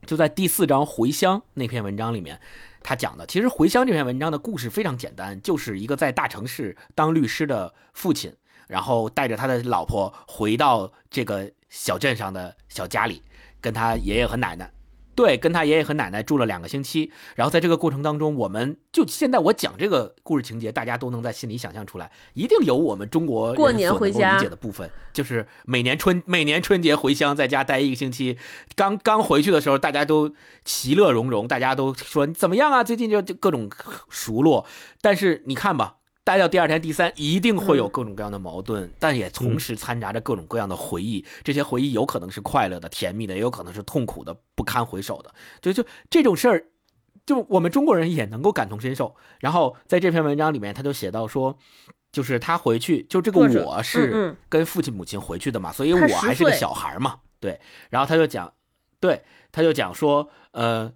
就在第四章《回乡》那篇文章里面，他讲的，其实《回乡》这篇文章的故事非常简单，就是一个在大城市当律师的父亲，然后带着他的老婆回到这个小镇上的小家里，跟他爷爷和奶奶。对，跟他爷爷和奶奶住了两个星期，然后在这个过程当中，我们就现在我讲这个故事情节，大家都能在心里想象出来，一定有我们中国人
过年回家
理解的部分，就是每年春每年春节回乡，在家待一个星期，刚刚回去的时候，大家都其乐融融，大家都说你怎么样啊？最近就就各种熟络，但是你看吧。待到第二天、第三，一定会有各种各样的矛盾，但也同时掺杂着各种各样的回忆。这些回忆有可能是快乐的、甜蜜的，也有可能是痛苦的、不堪回首的。就就这种事儿，就我们中国人也能够感同身受。然后在这篇文章里面，他就写到说，就是他回去，就这个我
嗯
是
嗯
跟父亲母亲回去的嘛，所以我还是个小孩嘛，对。然后他就讲，对，他就讲说，呃，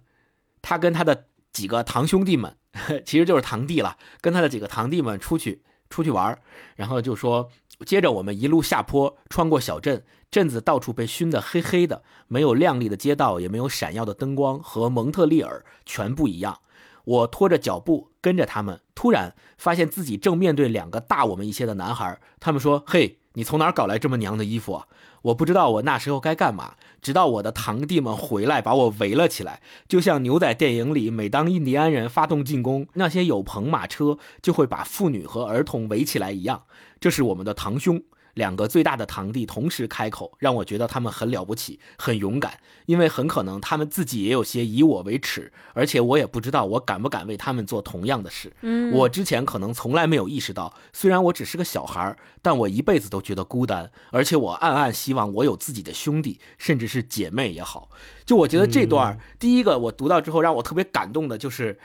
他跟他的几个堂兄弟们，其实就是堂弟了，跟他的几个堂弟们出去出去玩，然后就说，接着我们一路下坡，穿过小镇，镇子到处被熏得黑黑的，没有亮丽的街道，也没有闪耀的灯光，和蒙特利尔全不一样。我拖着脚步跟着他们，突然发现自己正面对两个大我们一些的男孩。他们说：“嘿，你从哪搞来这么娘的衣服啊？”我不知道我那时候该干嘛，直到我的堂弟们回来把我围了起来，就像牛仔电影里，每当印第安人发动进攻，那些有棚马车就会把妇女和儿童围起来一样。这是我们的堂兄。两个最大的堂弟同时开口，让我觉得他们很了不起，很勇敢，因为很可能他们自己也有些以我为耻，而且我也不知道我敢不敢为他们做同样的事。
嗯，
我之前可能从来没有意识到，虽然我只是个小孩儿，但我一辈子都觉得孤单，而且我暗暗希望我有自己的兄弟，甚至是姐妹也好。就我觉得这段儿，第一个我读到之后让我特别感动的就是，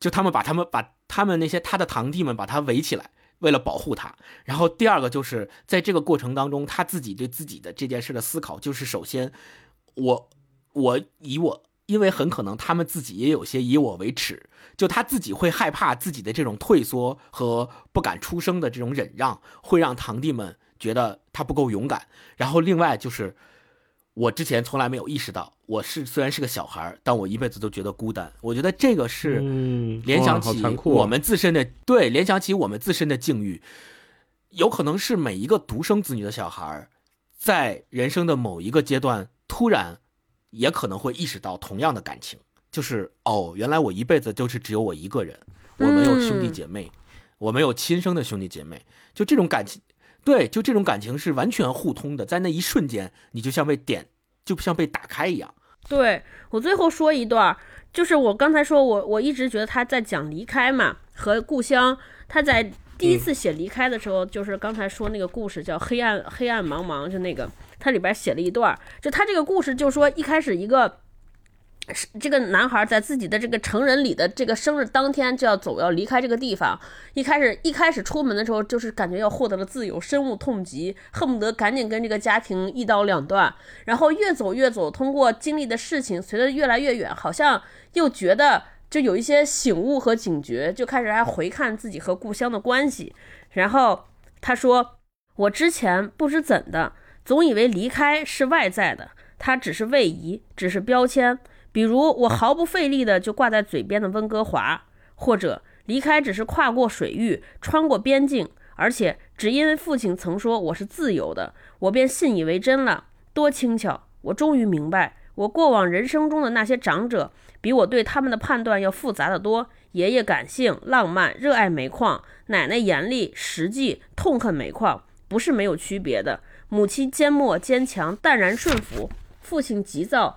就他们把他们把他们那些他的堂弟们把他围起来。为了保护他，然后第二个就是在这个过程当中，他自己对自己的这件事的思考，就是首先，我我以我，因为很可能他们自己也有些以我为耻，就他自己会害怕自己的这种退缩和不敢出声的这种忍让，会让堂弟们觉得他不够勇敢。然后另外就是，我之前从来没有意识到，我是虽然是个小孩儿，但我一辈子都觉得孤单。我觉得这个是
嗯，
联想起
残酷啊
我们自身的对，联想起我们自身的境遇，有可能是每一个独生子女的小孩儿，在人生的某一个阶段，突然也可能会意识到同样的感情，就是哦，原来我一辈子就是只有我一个人，我没有兄弟
嗯。
姐妹，我没有亲生的兄弟姐妹，就这种感情，对，就这种感情是完全互通的，在那一瞬间，你就像被点，就像被打开一样。
对我最后说一段儿，就是我刚才说我我一直觉得他在讲离开嘛和故乡，他在第一次写离开的时候，就是刚才说那个故事叫黑暗黑暗茫茫，就那个他里边写了一段儿，就他这个故事就说一开始一个。这个男孩在自己的这个成人礼的这个生日当天就要走，要离开这个地方。一开始一开始出门的时候，就是感觉要获得了自由，深恶痛疾，恨不得赶紧跟这个家庭一刀两断。然后越走越走，通过经历的事情，随着越来越远，好像又觉得就有一些醒悟和警觉，就开始还回看自己和故乡的关系。然后他说：“我之前不知怎的，总以为离开是外在的，它只是位移，只是标签。比如我毫不费力的就挂在嘴边的温哥华，或者离开只是跨过水域，穿过边境，而且只因为父亲曾说我是自由的，我便信以为真了。多轻巧！我终于明白，我过往人生中的那些长者，比我对他们的判断要复杂的多。爷爷感性、浪漫、热爱煤矿；奶奶严厉、实际、痛恨煤矿，不是没有区别的。母亲缄默、坚强、淡然顺服；父亲急躁。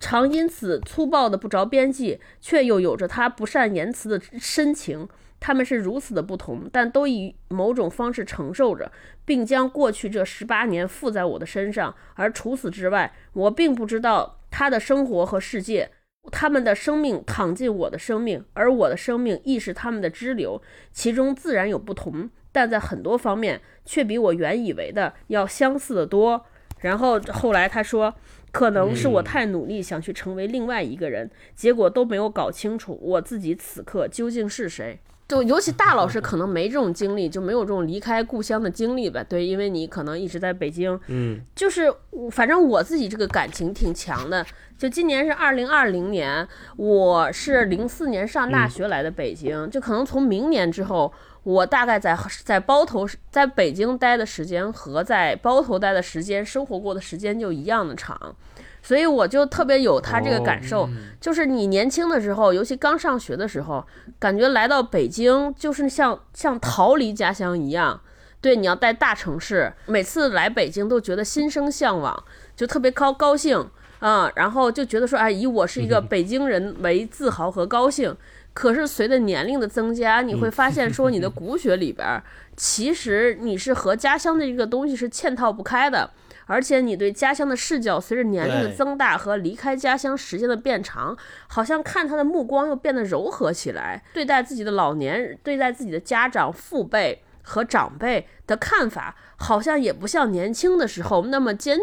常因此粗暴的不着边际，却又有着他不善言辞的深情。他们是如此的不同，但都以某种方式承受着，并将过去这十八年附在我的身上。而除此之外，我并不知道他的生活和世界。他们的生命淌进我的生命，而我的生命亦是他们的支流，其中自然有不同，但在很多方面却比我原以为的要相似的多。然后后来他说，可能是我太努力想去成为另外一个人，结果都没有搞清楚我自己此刻究竟是谁。就尤其大老师可能没这种经历，就没有这种离开故乡的经历吧？对，因为你可能一直在北京。
嗯，
就是反正我自己这个感情挺强的。就今年是二零二零年，我是零四年上大学来的北京，就可能从明年之后，我大概在在包头在北京待的时间和在包头待的时间，生活过的时间就一样的长。所以我就特别有他这个感受，就是你年轻的时候，尤其刚上学的时候，感觉来到北京就是像像逃离家乡一样。对，你要在大城市，每次来北京都觉得心生向往，就特别高高兴啊，然后就觉得说，哎，以我是一个 北京人为自豪和高兴。可是随着年龄的增加，你会发现说，你的 骨血里边，其实你是和家乡的一个东西是嵌套不开的。而且你对家乡的视角，随着年龄的增大和离开家乡时间的变长，好像看他的目光又变得柔和起来。对待自己的老年，对待自己的家长、父辈和长辈的看法，好像也不像年轻的时候那么坚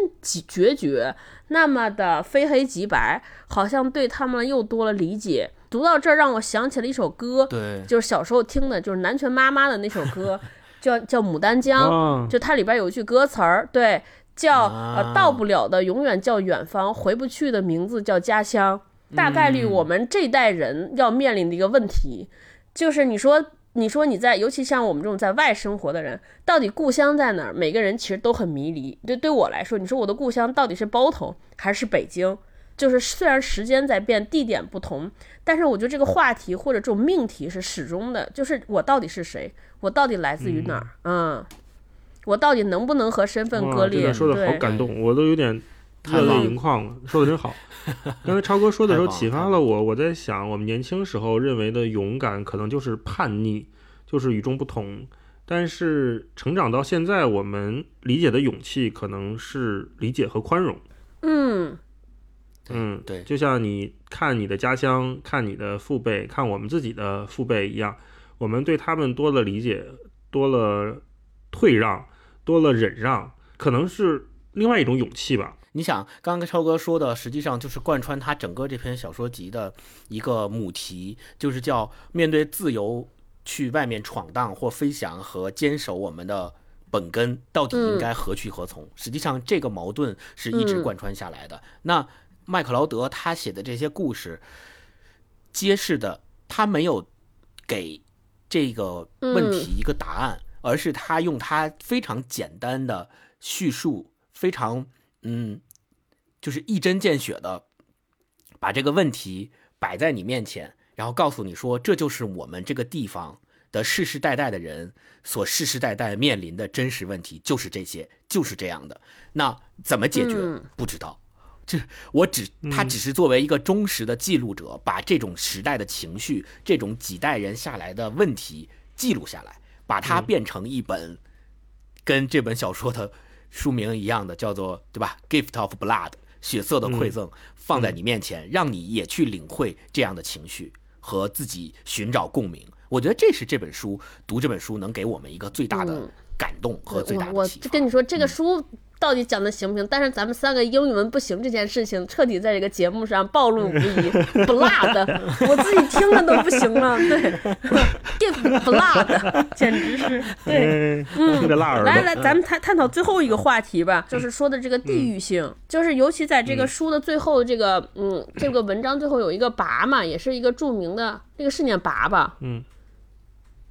决绝，那么的非黑即白。好像对他们又多了理解。读到这儿，让我想起了一首歌，
对，
就是小时候听的，就是南拳妈妈的那首歌，叫叫《牡丹江》，就它里边有一句歌词儿，对。叫呃到不了的永远叫远方，回不去的名字叫家乡。大概率我们这代人要面临的一个问题，就是你说你说你在，尤其像我们这种在外生活的人，到底故乡在哪儿？每个人其实都很迷离。对对我来说，你说我的故乡到底是包头还是北京？就是虽然时间在变，地点不同，但是我觉得这个话题或者这种命题是始终的，就是我到底是谁？我到底来自于哪儿？嗯。我到底能不能和身份割裂？
说的好感动，我都有点热泪盈眶了。说的真好。刚才超哥说的时候启发了我。我在想，我们年轻时候认为的勇敢，可能就是叛逆，就是与众不同。但是成长到现在，我们理解的勇气，可能是理解和宽容。
嗯
嗯，
对，
就像你看你的家乡，看你的父辈，看我们自己的父辈一样，我们对他们多了理解，多了退让。多了忍让，可能是另外一种勇气吧。
你想，刚刚超哥说的，实际上就是贯穿他整个这篇小说集的一个母题，就是叫面对自由去外面闯荡或飞翔和坚守我们的本根，到底应该何去何从？实际上，这个矛盾是一直贯穿下来的。那麦克劳德他写的这些故事，揭示的他没有给这个问题一个答案。而是他用他非常简单的叙述，非常嗯，就是一针见血的把这个问题摆在你面前，然后告诉你说，这就是我们这个地方的世世代代的人所世世代代面临的真实问题，就是这些，就是这样的。那怎么解决？不知道。这我只他只是作为一个忠实的记录者，把这种时代的情绪，这种几代人下来的问题记录下来。把它变成一本跟这本小说的书名一样的，叫做对吧？Gift of Blood，血色的馈赠，放在你面前，让你也去领会这样的情绪和自己寻找共鸣。我觉得这是这本书读这本书能给我们一个最大的感动和最大的启
发。我跟你说，这个书。到底讲的行不行？但是咱们三个英语文不行这件事情，彻底在这个节目上暴露无遗。blood，我自己听了都不行了。对，give blood，简直是对，
嗯，
来来，咱们探探讨最后一个话题吧，就是说的这个地域性，就是尤其在这个书的最后，这个嗯，这个文章最后有一个拔嘛，也是一个著名的，这个是念拔吧？
嗯，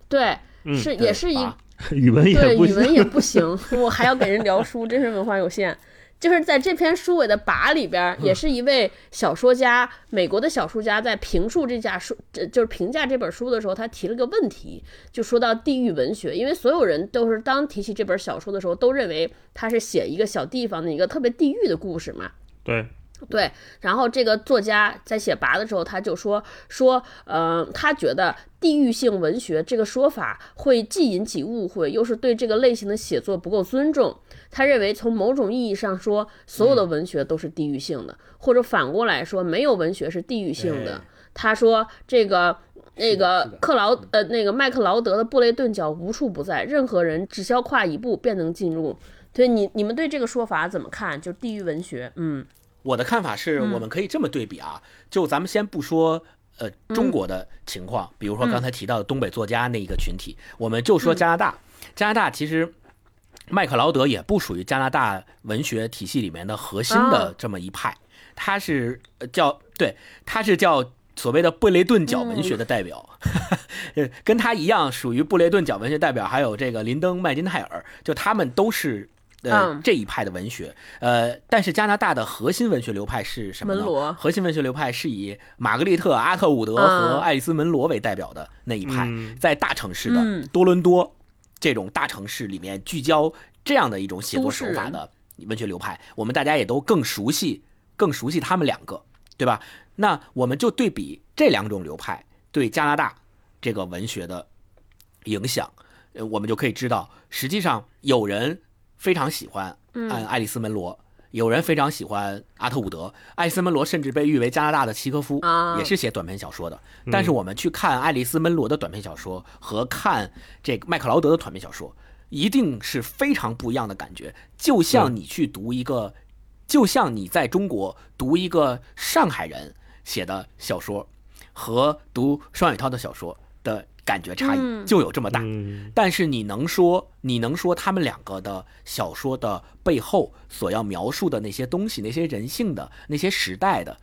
对，是也是一。
语文也
对，语文也不行，我还要给人聊书，真是文化有限。就是在这篇书尾的跋里边，也是一位小说家，美国的小说家，在评述这家书，这就是评价这本书的时候，他提了个问题，就说到地域文学，因为所有人都是当提起这本小说的时候，都认为他是写一个小地方的一个特别地域的故事嘛。
对。
对，然后这个作家在写拔的时候，他就说说，呃，他觉得地域性文学这个说法会既引起误会，又是对这个类型的写作不够尊重。他认为，从某种意义上说，所有的文学都是地域性的，或者反过来说，没有文学是地域性的。他说，这个那个克劳呃那个麦克劳德的布雷顿角无处不在，任何人只需要跨一步便能进入。所以你你们对这个说法怎么看？就地域文学，嗯。
我的看法是，我们可以这么对比啊，就咱们先不说呃中国的情况，比如说刚才提到的东北作家那一个群体，我们就说加拿大。加拿大其实麦克劳德也不属于加拿大文学体系里面的核心的这么一派，他是叫对，他是叫所谓的布雷顿角文学的代表，跟他一样属于布雷顿角文学代表，还有这个林登麦金泰尔，就他们都是。呃，这一派的文学，呃，但是加拿大的核心文学流派是什么呢？核心文学流派是以玛格丽特·阿特伍德和爱丽丝·门罗为代表的那一派，在大城市的多伦多这种大城市里面聚焦这样的一种写作手法的文学流派，我们大家也都更熟悉，更熟悉他们两个，对吧？那我们就对比这两种流派对加拿大这个文学的影响，呃，我们就可以知道，实际上有人。非常喜欢，嗯，爱丽丝·门罗，有人非常喜欢阿特伍德，爱丽丝·门罗甚至被誉为加拿大的契诃夫，也是写短篇小说的。但是我们去看爱丽丝·门罗的短篇小说和看这个麦克劳德的短篇小说，一定是非常不一样的感觉。就像你去读一个，就像你在中国读一个上海人写的小说，和读双雪涛的小说的。感觉差异就有这么大，但是你能说你能说他们两个的小说的背后所要描述的那些东西，那些人性的那些时代的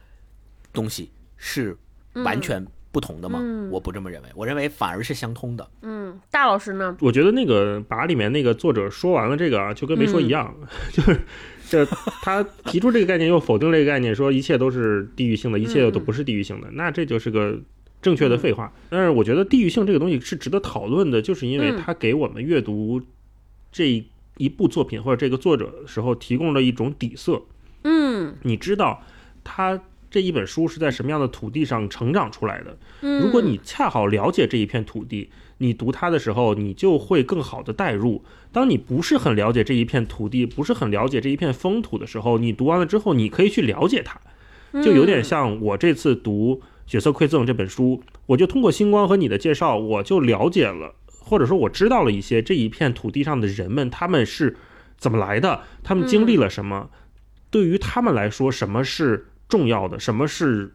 东西是完全不同的吗？我不这么认为，我认为反而是相通的。
嗯，大老师呢？
我觉得那个把里面那个作者说完了这个啊，就跟没说一样，就是这他提出这个概念又否定这个概念，说一切都是地域性的，一切都不是地域性的，那这就是个。正确的废话，但是我觉得地域性这个东西是值得讨论的，就是因为它给我们阅读这一部作品或者这个作者的时候提供了一种底色。
嗯，
你知道他这一本书是在什么样的土地上成长出来的？如果你恰好了解这一片土地，你读它的时候，你就会更好的代入。当你不是很了解这一片土地，不是很了解这一片风土的时候，你读完了之后，你可以去了解它，就有点像我这次读。《血色馈赠》这本书，我就通过星光和你的介绍，我就了解了，或者说我知道了一些这一片土地上的人们，他们是怎么来的，他们经历了什么，对于他们来说，什么是重要的，什么是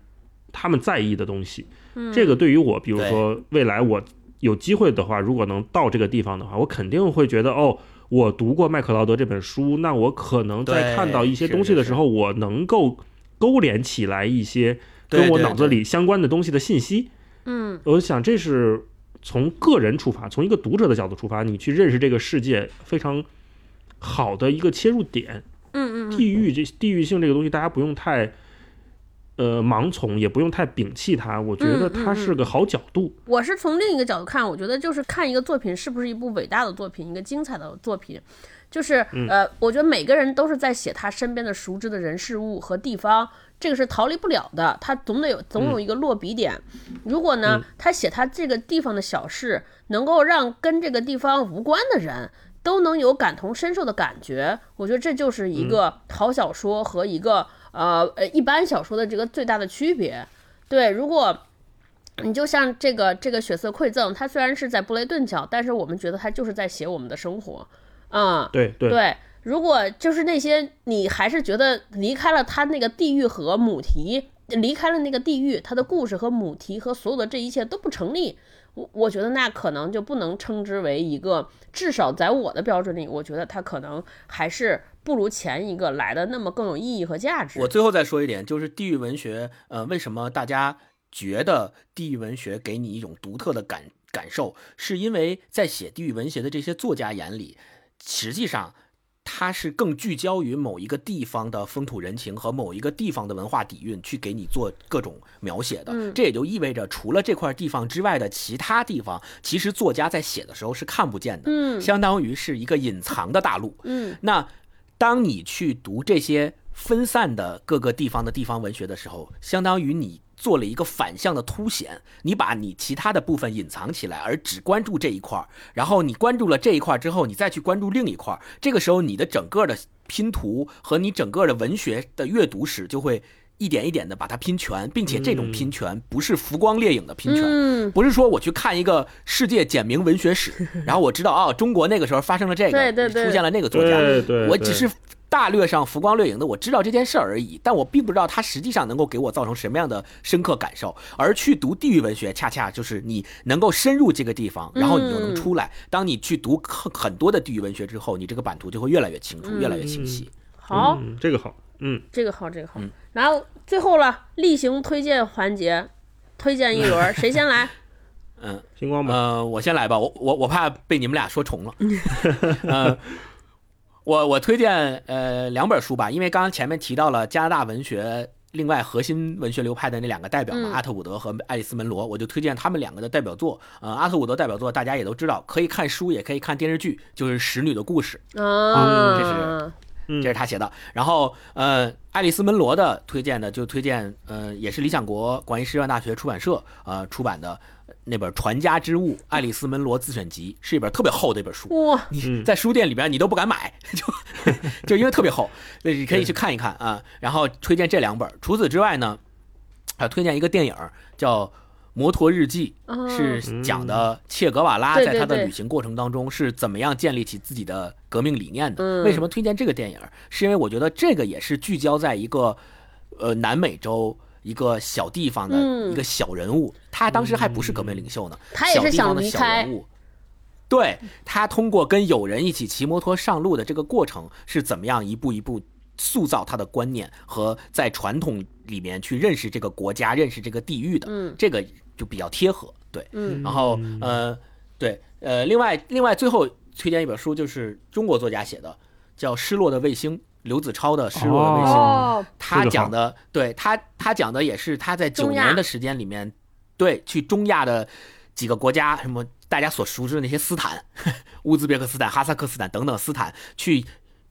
他们在意的东西。这个对于我，比如说未来我有机会的话，如果能到这个地方的话，我肯定会觉得，哦，我读过麦克劳德这本书，那我可能在看到一些东西的时候，我能够勾连起来一些。跟我脑子里相关的东西的信息，
嗯，
我想这是从个人出发，从一个读者的角度出发，你去认识这个世界非常好的一个切入点。
嗯嗯，
地域这地域性这个东西，大家不用太呃盲从，也不用太摒弃它。我觉得它是个好角度。
我是从另一个角度看，我觉得就是看一个作品是不是一部伟大的作品，一个精彩的作品。就是呃，我觉得每个人都是在写他身边的熟知的人事物和地方。这个是逃离不了的，他总得有总有一个落笔点。如果呢，他写他这个地方的小事，能够让跟这个地方无关的人都能有感同身受的感觉，我觉得这就是一个好小说和一个呃呃一般小说的这个最大的区别。对，如果你就像这个这个血色馈赠，它虽然是在布雷顿角，但是我们觉得它就是在写我们的生活。啊，
对
对对。如果就是那些你还是觉得离开了他那个地域和母题，离开了那个地域，他的故事和母题和所有的这一切都不成立，我我觉得那可能就不能称之为一个，至少在我的标准里，我觉得他可能还是不如前一个来的那么更有意义和价值。
我最后再说一点，就是地域文学，呃，为什么大家觉得地域文学给你一种独特的感感受，是因为在写地域文学的这些作家眼里，实际上。它是更聚焦于某一个地方的风土人情和某一个地方的文化底蕴，去给你做各种描写的。这也就意味着，除了这块地方之外的其他地方，其实作家在写的时候是看不见的。
嗯，
相当于是一个隐藏的大陆。
嗯，
那当你去读这些分散的各个地方的地方文学的时候，相当于你做了一个反向的凸显，你把你其他的部分隐藏起来，而只关注这一块儿。然后你关注了这一块儿之后，你再去关注另一块儿。这个时候，你的整个的拼图和你整个的文学的阅读史就会一点一点的把它拼全，并且这种拼全不是浮光掠影的拼全，
嗯，
不是说我去看一个世界简明文学史，然后我知道哦，中国那个时候发生了这个，
对对对
出现了那个作家，
对对，对
我只是大略上浮光掠影的，我知道这件事儿而已，但我并不知道它实际上能够给我造成什么样的深刻感受。而去读地域文学，恰恰就是你能够深入这个地方，然后你就能出来。当你去读很很多的地域文学之后，你这个版图就会越来越清楚，越来越清晰。
好，
嗯，这个好，嗯，
这个好，这个好
嗯。
然后最后了，例行推荐环节，推荐一轮，谁先来？
嗯，
星光吧，
呃，我先来吧，我我我怕被你们俩说重了。呃，我我推荐呃两本书吧，因为刚刚前面提到了加拿大文学另外核心文学流派的那两个代表嘛，
嗯
阿特伍德和爱丽丝门罗，我就推荐他们两个的代表作。呃，阿特伍德代表作大家也都知道，可以看书也可以看电视剧，就是《使女的故事》。
啊，
这是
嗯
这是他写的。然后，呃，爱丽丝门罗的推荐的就推荐，呃，也是理想国广义师范大学出版社呃出版的那本《传家之物：爱丽丝门罗自选集》，是一本特别厚的一本书。
哇，
你在书店里边你都不敢买，就 就因为特别厚，那你可以去看一看啊。然后推荐这两本。除此之外呢，还推荐一个电影叫《摩托日记》，
哦
是讲的切格瓦拉在他的旅行过程当中是怎么样建立起自己的革命理念的。
嗯
为什么推荐这个电影？是因为我觉得这个也是聚焦在一个呃南美洲。一个小地方的
嗯。
一个小人物，他当时还不是革命领袖呢，
他也是想
小地方的小
离开。
人物。对他通过跟友人一起骑摩托上路的这个过程，是怎么样一步一步塑造他的观念和在传统里面去认识这个国家、认识这个地域的，
嗯。
这个就比较贴合。对，
嗯。
然后呃，对，呃，另外另外最后推荐一本书，就是中国作家写的，叫《失落的卫星》，刘子超的《失落的卫星》。
哦，
他讲的，对他他讲的也是他在九年的时间里面，对去中亚的几个国家，什么大家所熟知的那些斯坦、乌兹别克斯坦、哈萨克斯坦等等斯坦去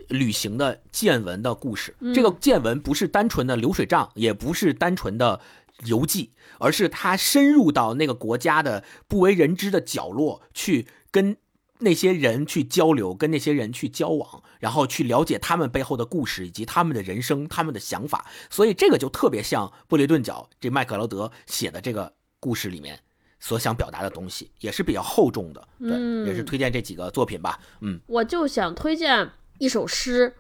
旅行的见闻的故事。这个见闻不是单纯的流水账，也不是单纯的游记，而是他深入到那个国家的不为人知的角落去跟。那些人去交流，跟那些人去交往，然后去了解他们背后的故事以及他们的人生、他们的想法，所以这个就特别像布雷顿角这麦克劳德写的这个故事里面所想表达的东西，也是比较厚重的。对，
嗯
也是推荐这几个作品吧。嗯，
我就想推荐一首诗，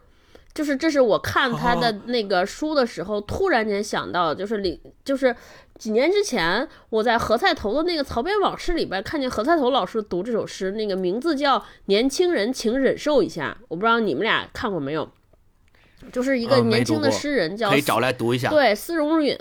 就是这是我看他的那个书的时候，突然间想到，就是里就是几年之前我在何菜头的那个曹编往事里边看见何菜头老师读这首诗，那个名字叫《年轻人，请忍受一下》，我不知道你们俩看过没有，就是一个年轻的诗人叫
可以找来读一下。
对，丝绒允，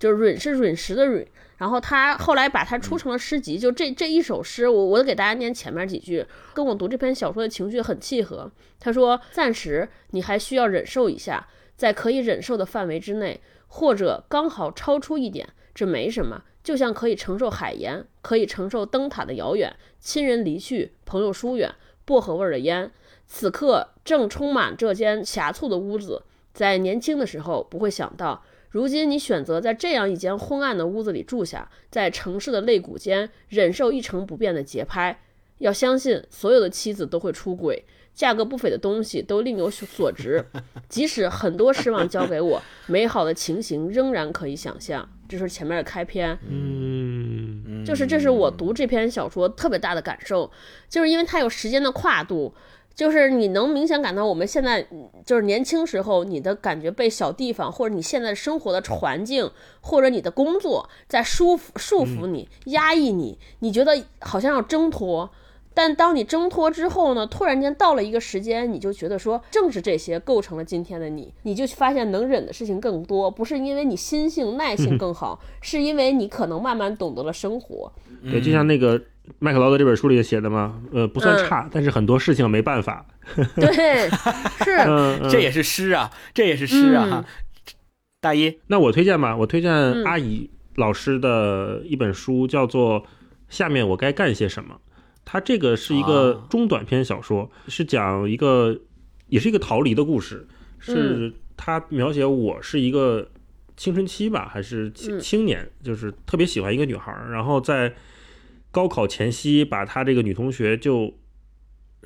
就是允是陨石的允。然后他后来把它出成了诗集，就这这一首诗，我我给大家念前面几句，跟我读这篇小说的情绪很契合。他说：“暂时你还需要忍受一下，在可以忍受的范围之内，或者刚好超出一点，这没什么。就像可以承受海盐，可以承受灯塔的遥远，亲人离去，朋友疏远，薄荷味儿的烟。此刻正充满这间狭促的屋子，在年轻的时候不会想到。”如今你选择在这样一间昏暗的屋子里住下，在城市的肋骨间忍受一成不变的节拍。要相信所有的妻子都会出轨，价格不菲的东西都另有所值。即使很多失望交给我，美好的情形仍然可以想象。这是前面的开篇，
嗯，
就是这是我读这篇小说特别大的感受，就是因为它有时间的跨度。就是你能明显感到我们现在嗯就是年轻时候你的感觉被小地方或者你现在生活的环境或者你的工作在束缚束缚你、压抑你，你觉得好像要挣脱。但当你挣脱之后呢，突然间到了一个时间，你就觉得说，正是这些构成了今天的你，你就发现能忍的事情更多，不是因为你心性耐性更好，是因为你可能慢慢懂得了生活。
对，就像那个麦克劳德这本书里写的吗，呃，不算
嗯。
差，但是很多事情没办法。
对，是，
这也是诗啊，这也是诗啊。大一，
那我推荐吧，我推荐
嗯。
阿姨老师的一本书，叫做《下面我该干些什么》。它这个是一个
啊。
中短篇小说，是讲一个，也是一个逃离的故事，是他描写我是一个青春期吧，还是青
嗯。
青年，就是特别喜欢一个女孩儿，然后在高考前夕把他这个女同学就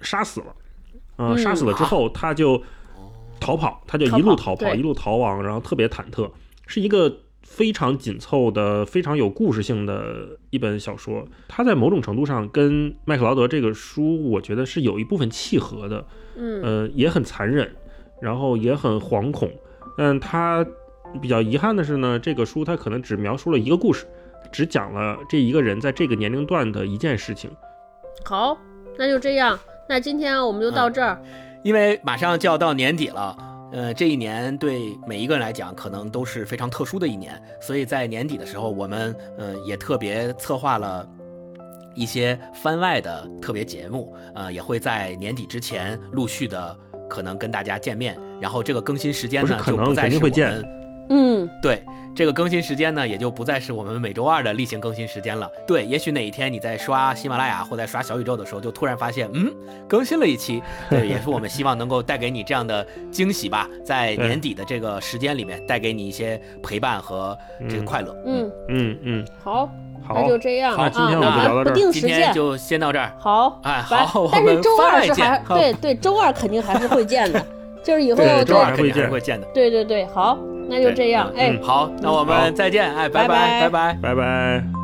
杀死了，啊、
嗯
杀死了之后他就逃跑，他就一路逃跑，一路逃亡，然后特别忐忑，是一个非常紧凑的、非常有故事性的一本小说。它在某种程度上跟麦克劳德这个书，我觉得是有一部分契合的。
嗯
呃，也很残忍，然后也很惶恐。但他比较遗憾的是呢，这个书它可能只描述了一个故事，只讲了这一个人在这个年龄段的一件事情。
好，那就这样，那今天我们就到这儿。
因为马上就要到年底了，呃，这一年对每一个人来讲可能都是非常特殊的一年，所以在年底的时候，我们呃也特别策划了一些番外的特别节目，呃，也会在年底之前陆续的可能跟大家见面，然后这个更新时间
不可能
呢就不再
肯定会见
是我们
嗯，
对，这个更新时间呢，也就不再是我们每周二的例行更新时间了。对，也许哪一天你在刷喜马拉雅或在刷小宇宙的时候，就突然发现，嗯，更新了一期。对，也是我们希望能够带给你这样的惊喜吧，在年底的这个时间里面，带给你一些陪伴和这个
嗯
快乐。
嗯，
嗯嗯，
好，
好
那就这样啊。
那今天我
们
聊到这儿
今
定时见。
天就先到这儿。
好，
哎好
但是周二是还对对，周二肯定还是会见的，就是以后
对周二
肯定还是
会
会见的。
对对对，好，那就这样，哎
嗯，
好，那我们再见，哎，拜
拜拜
拜拜。
拜拜。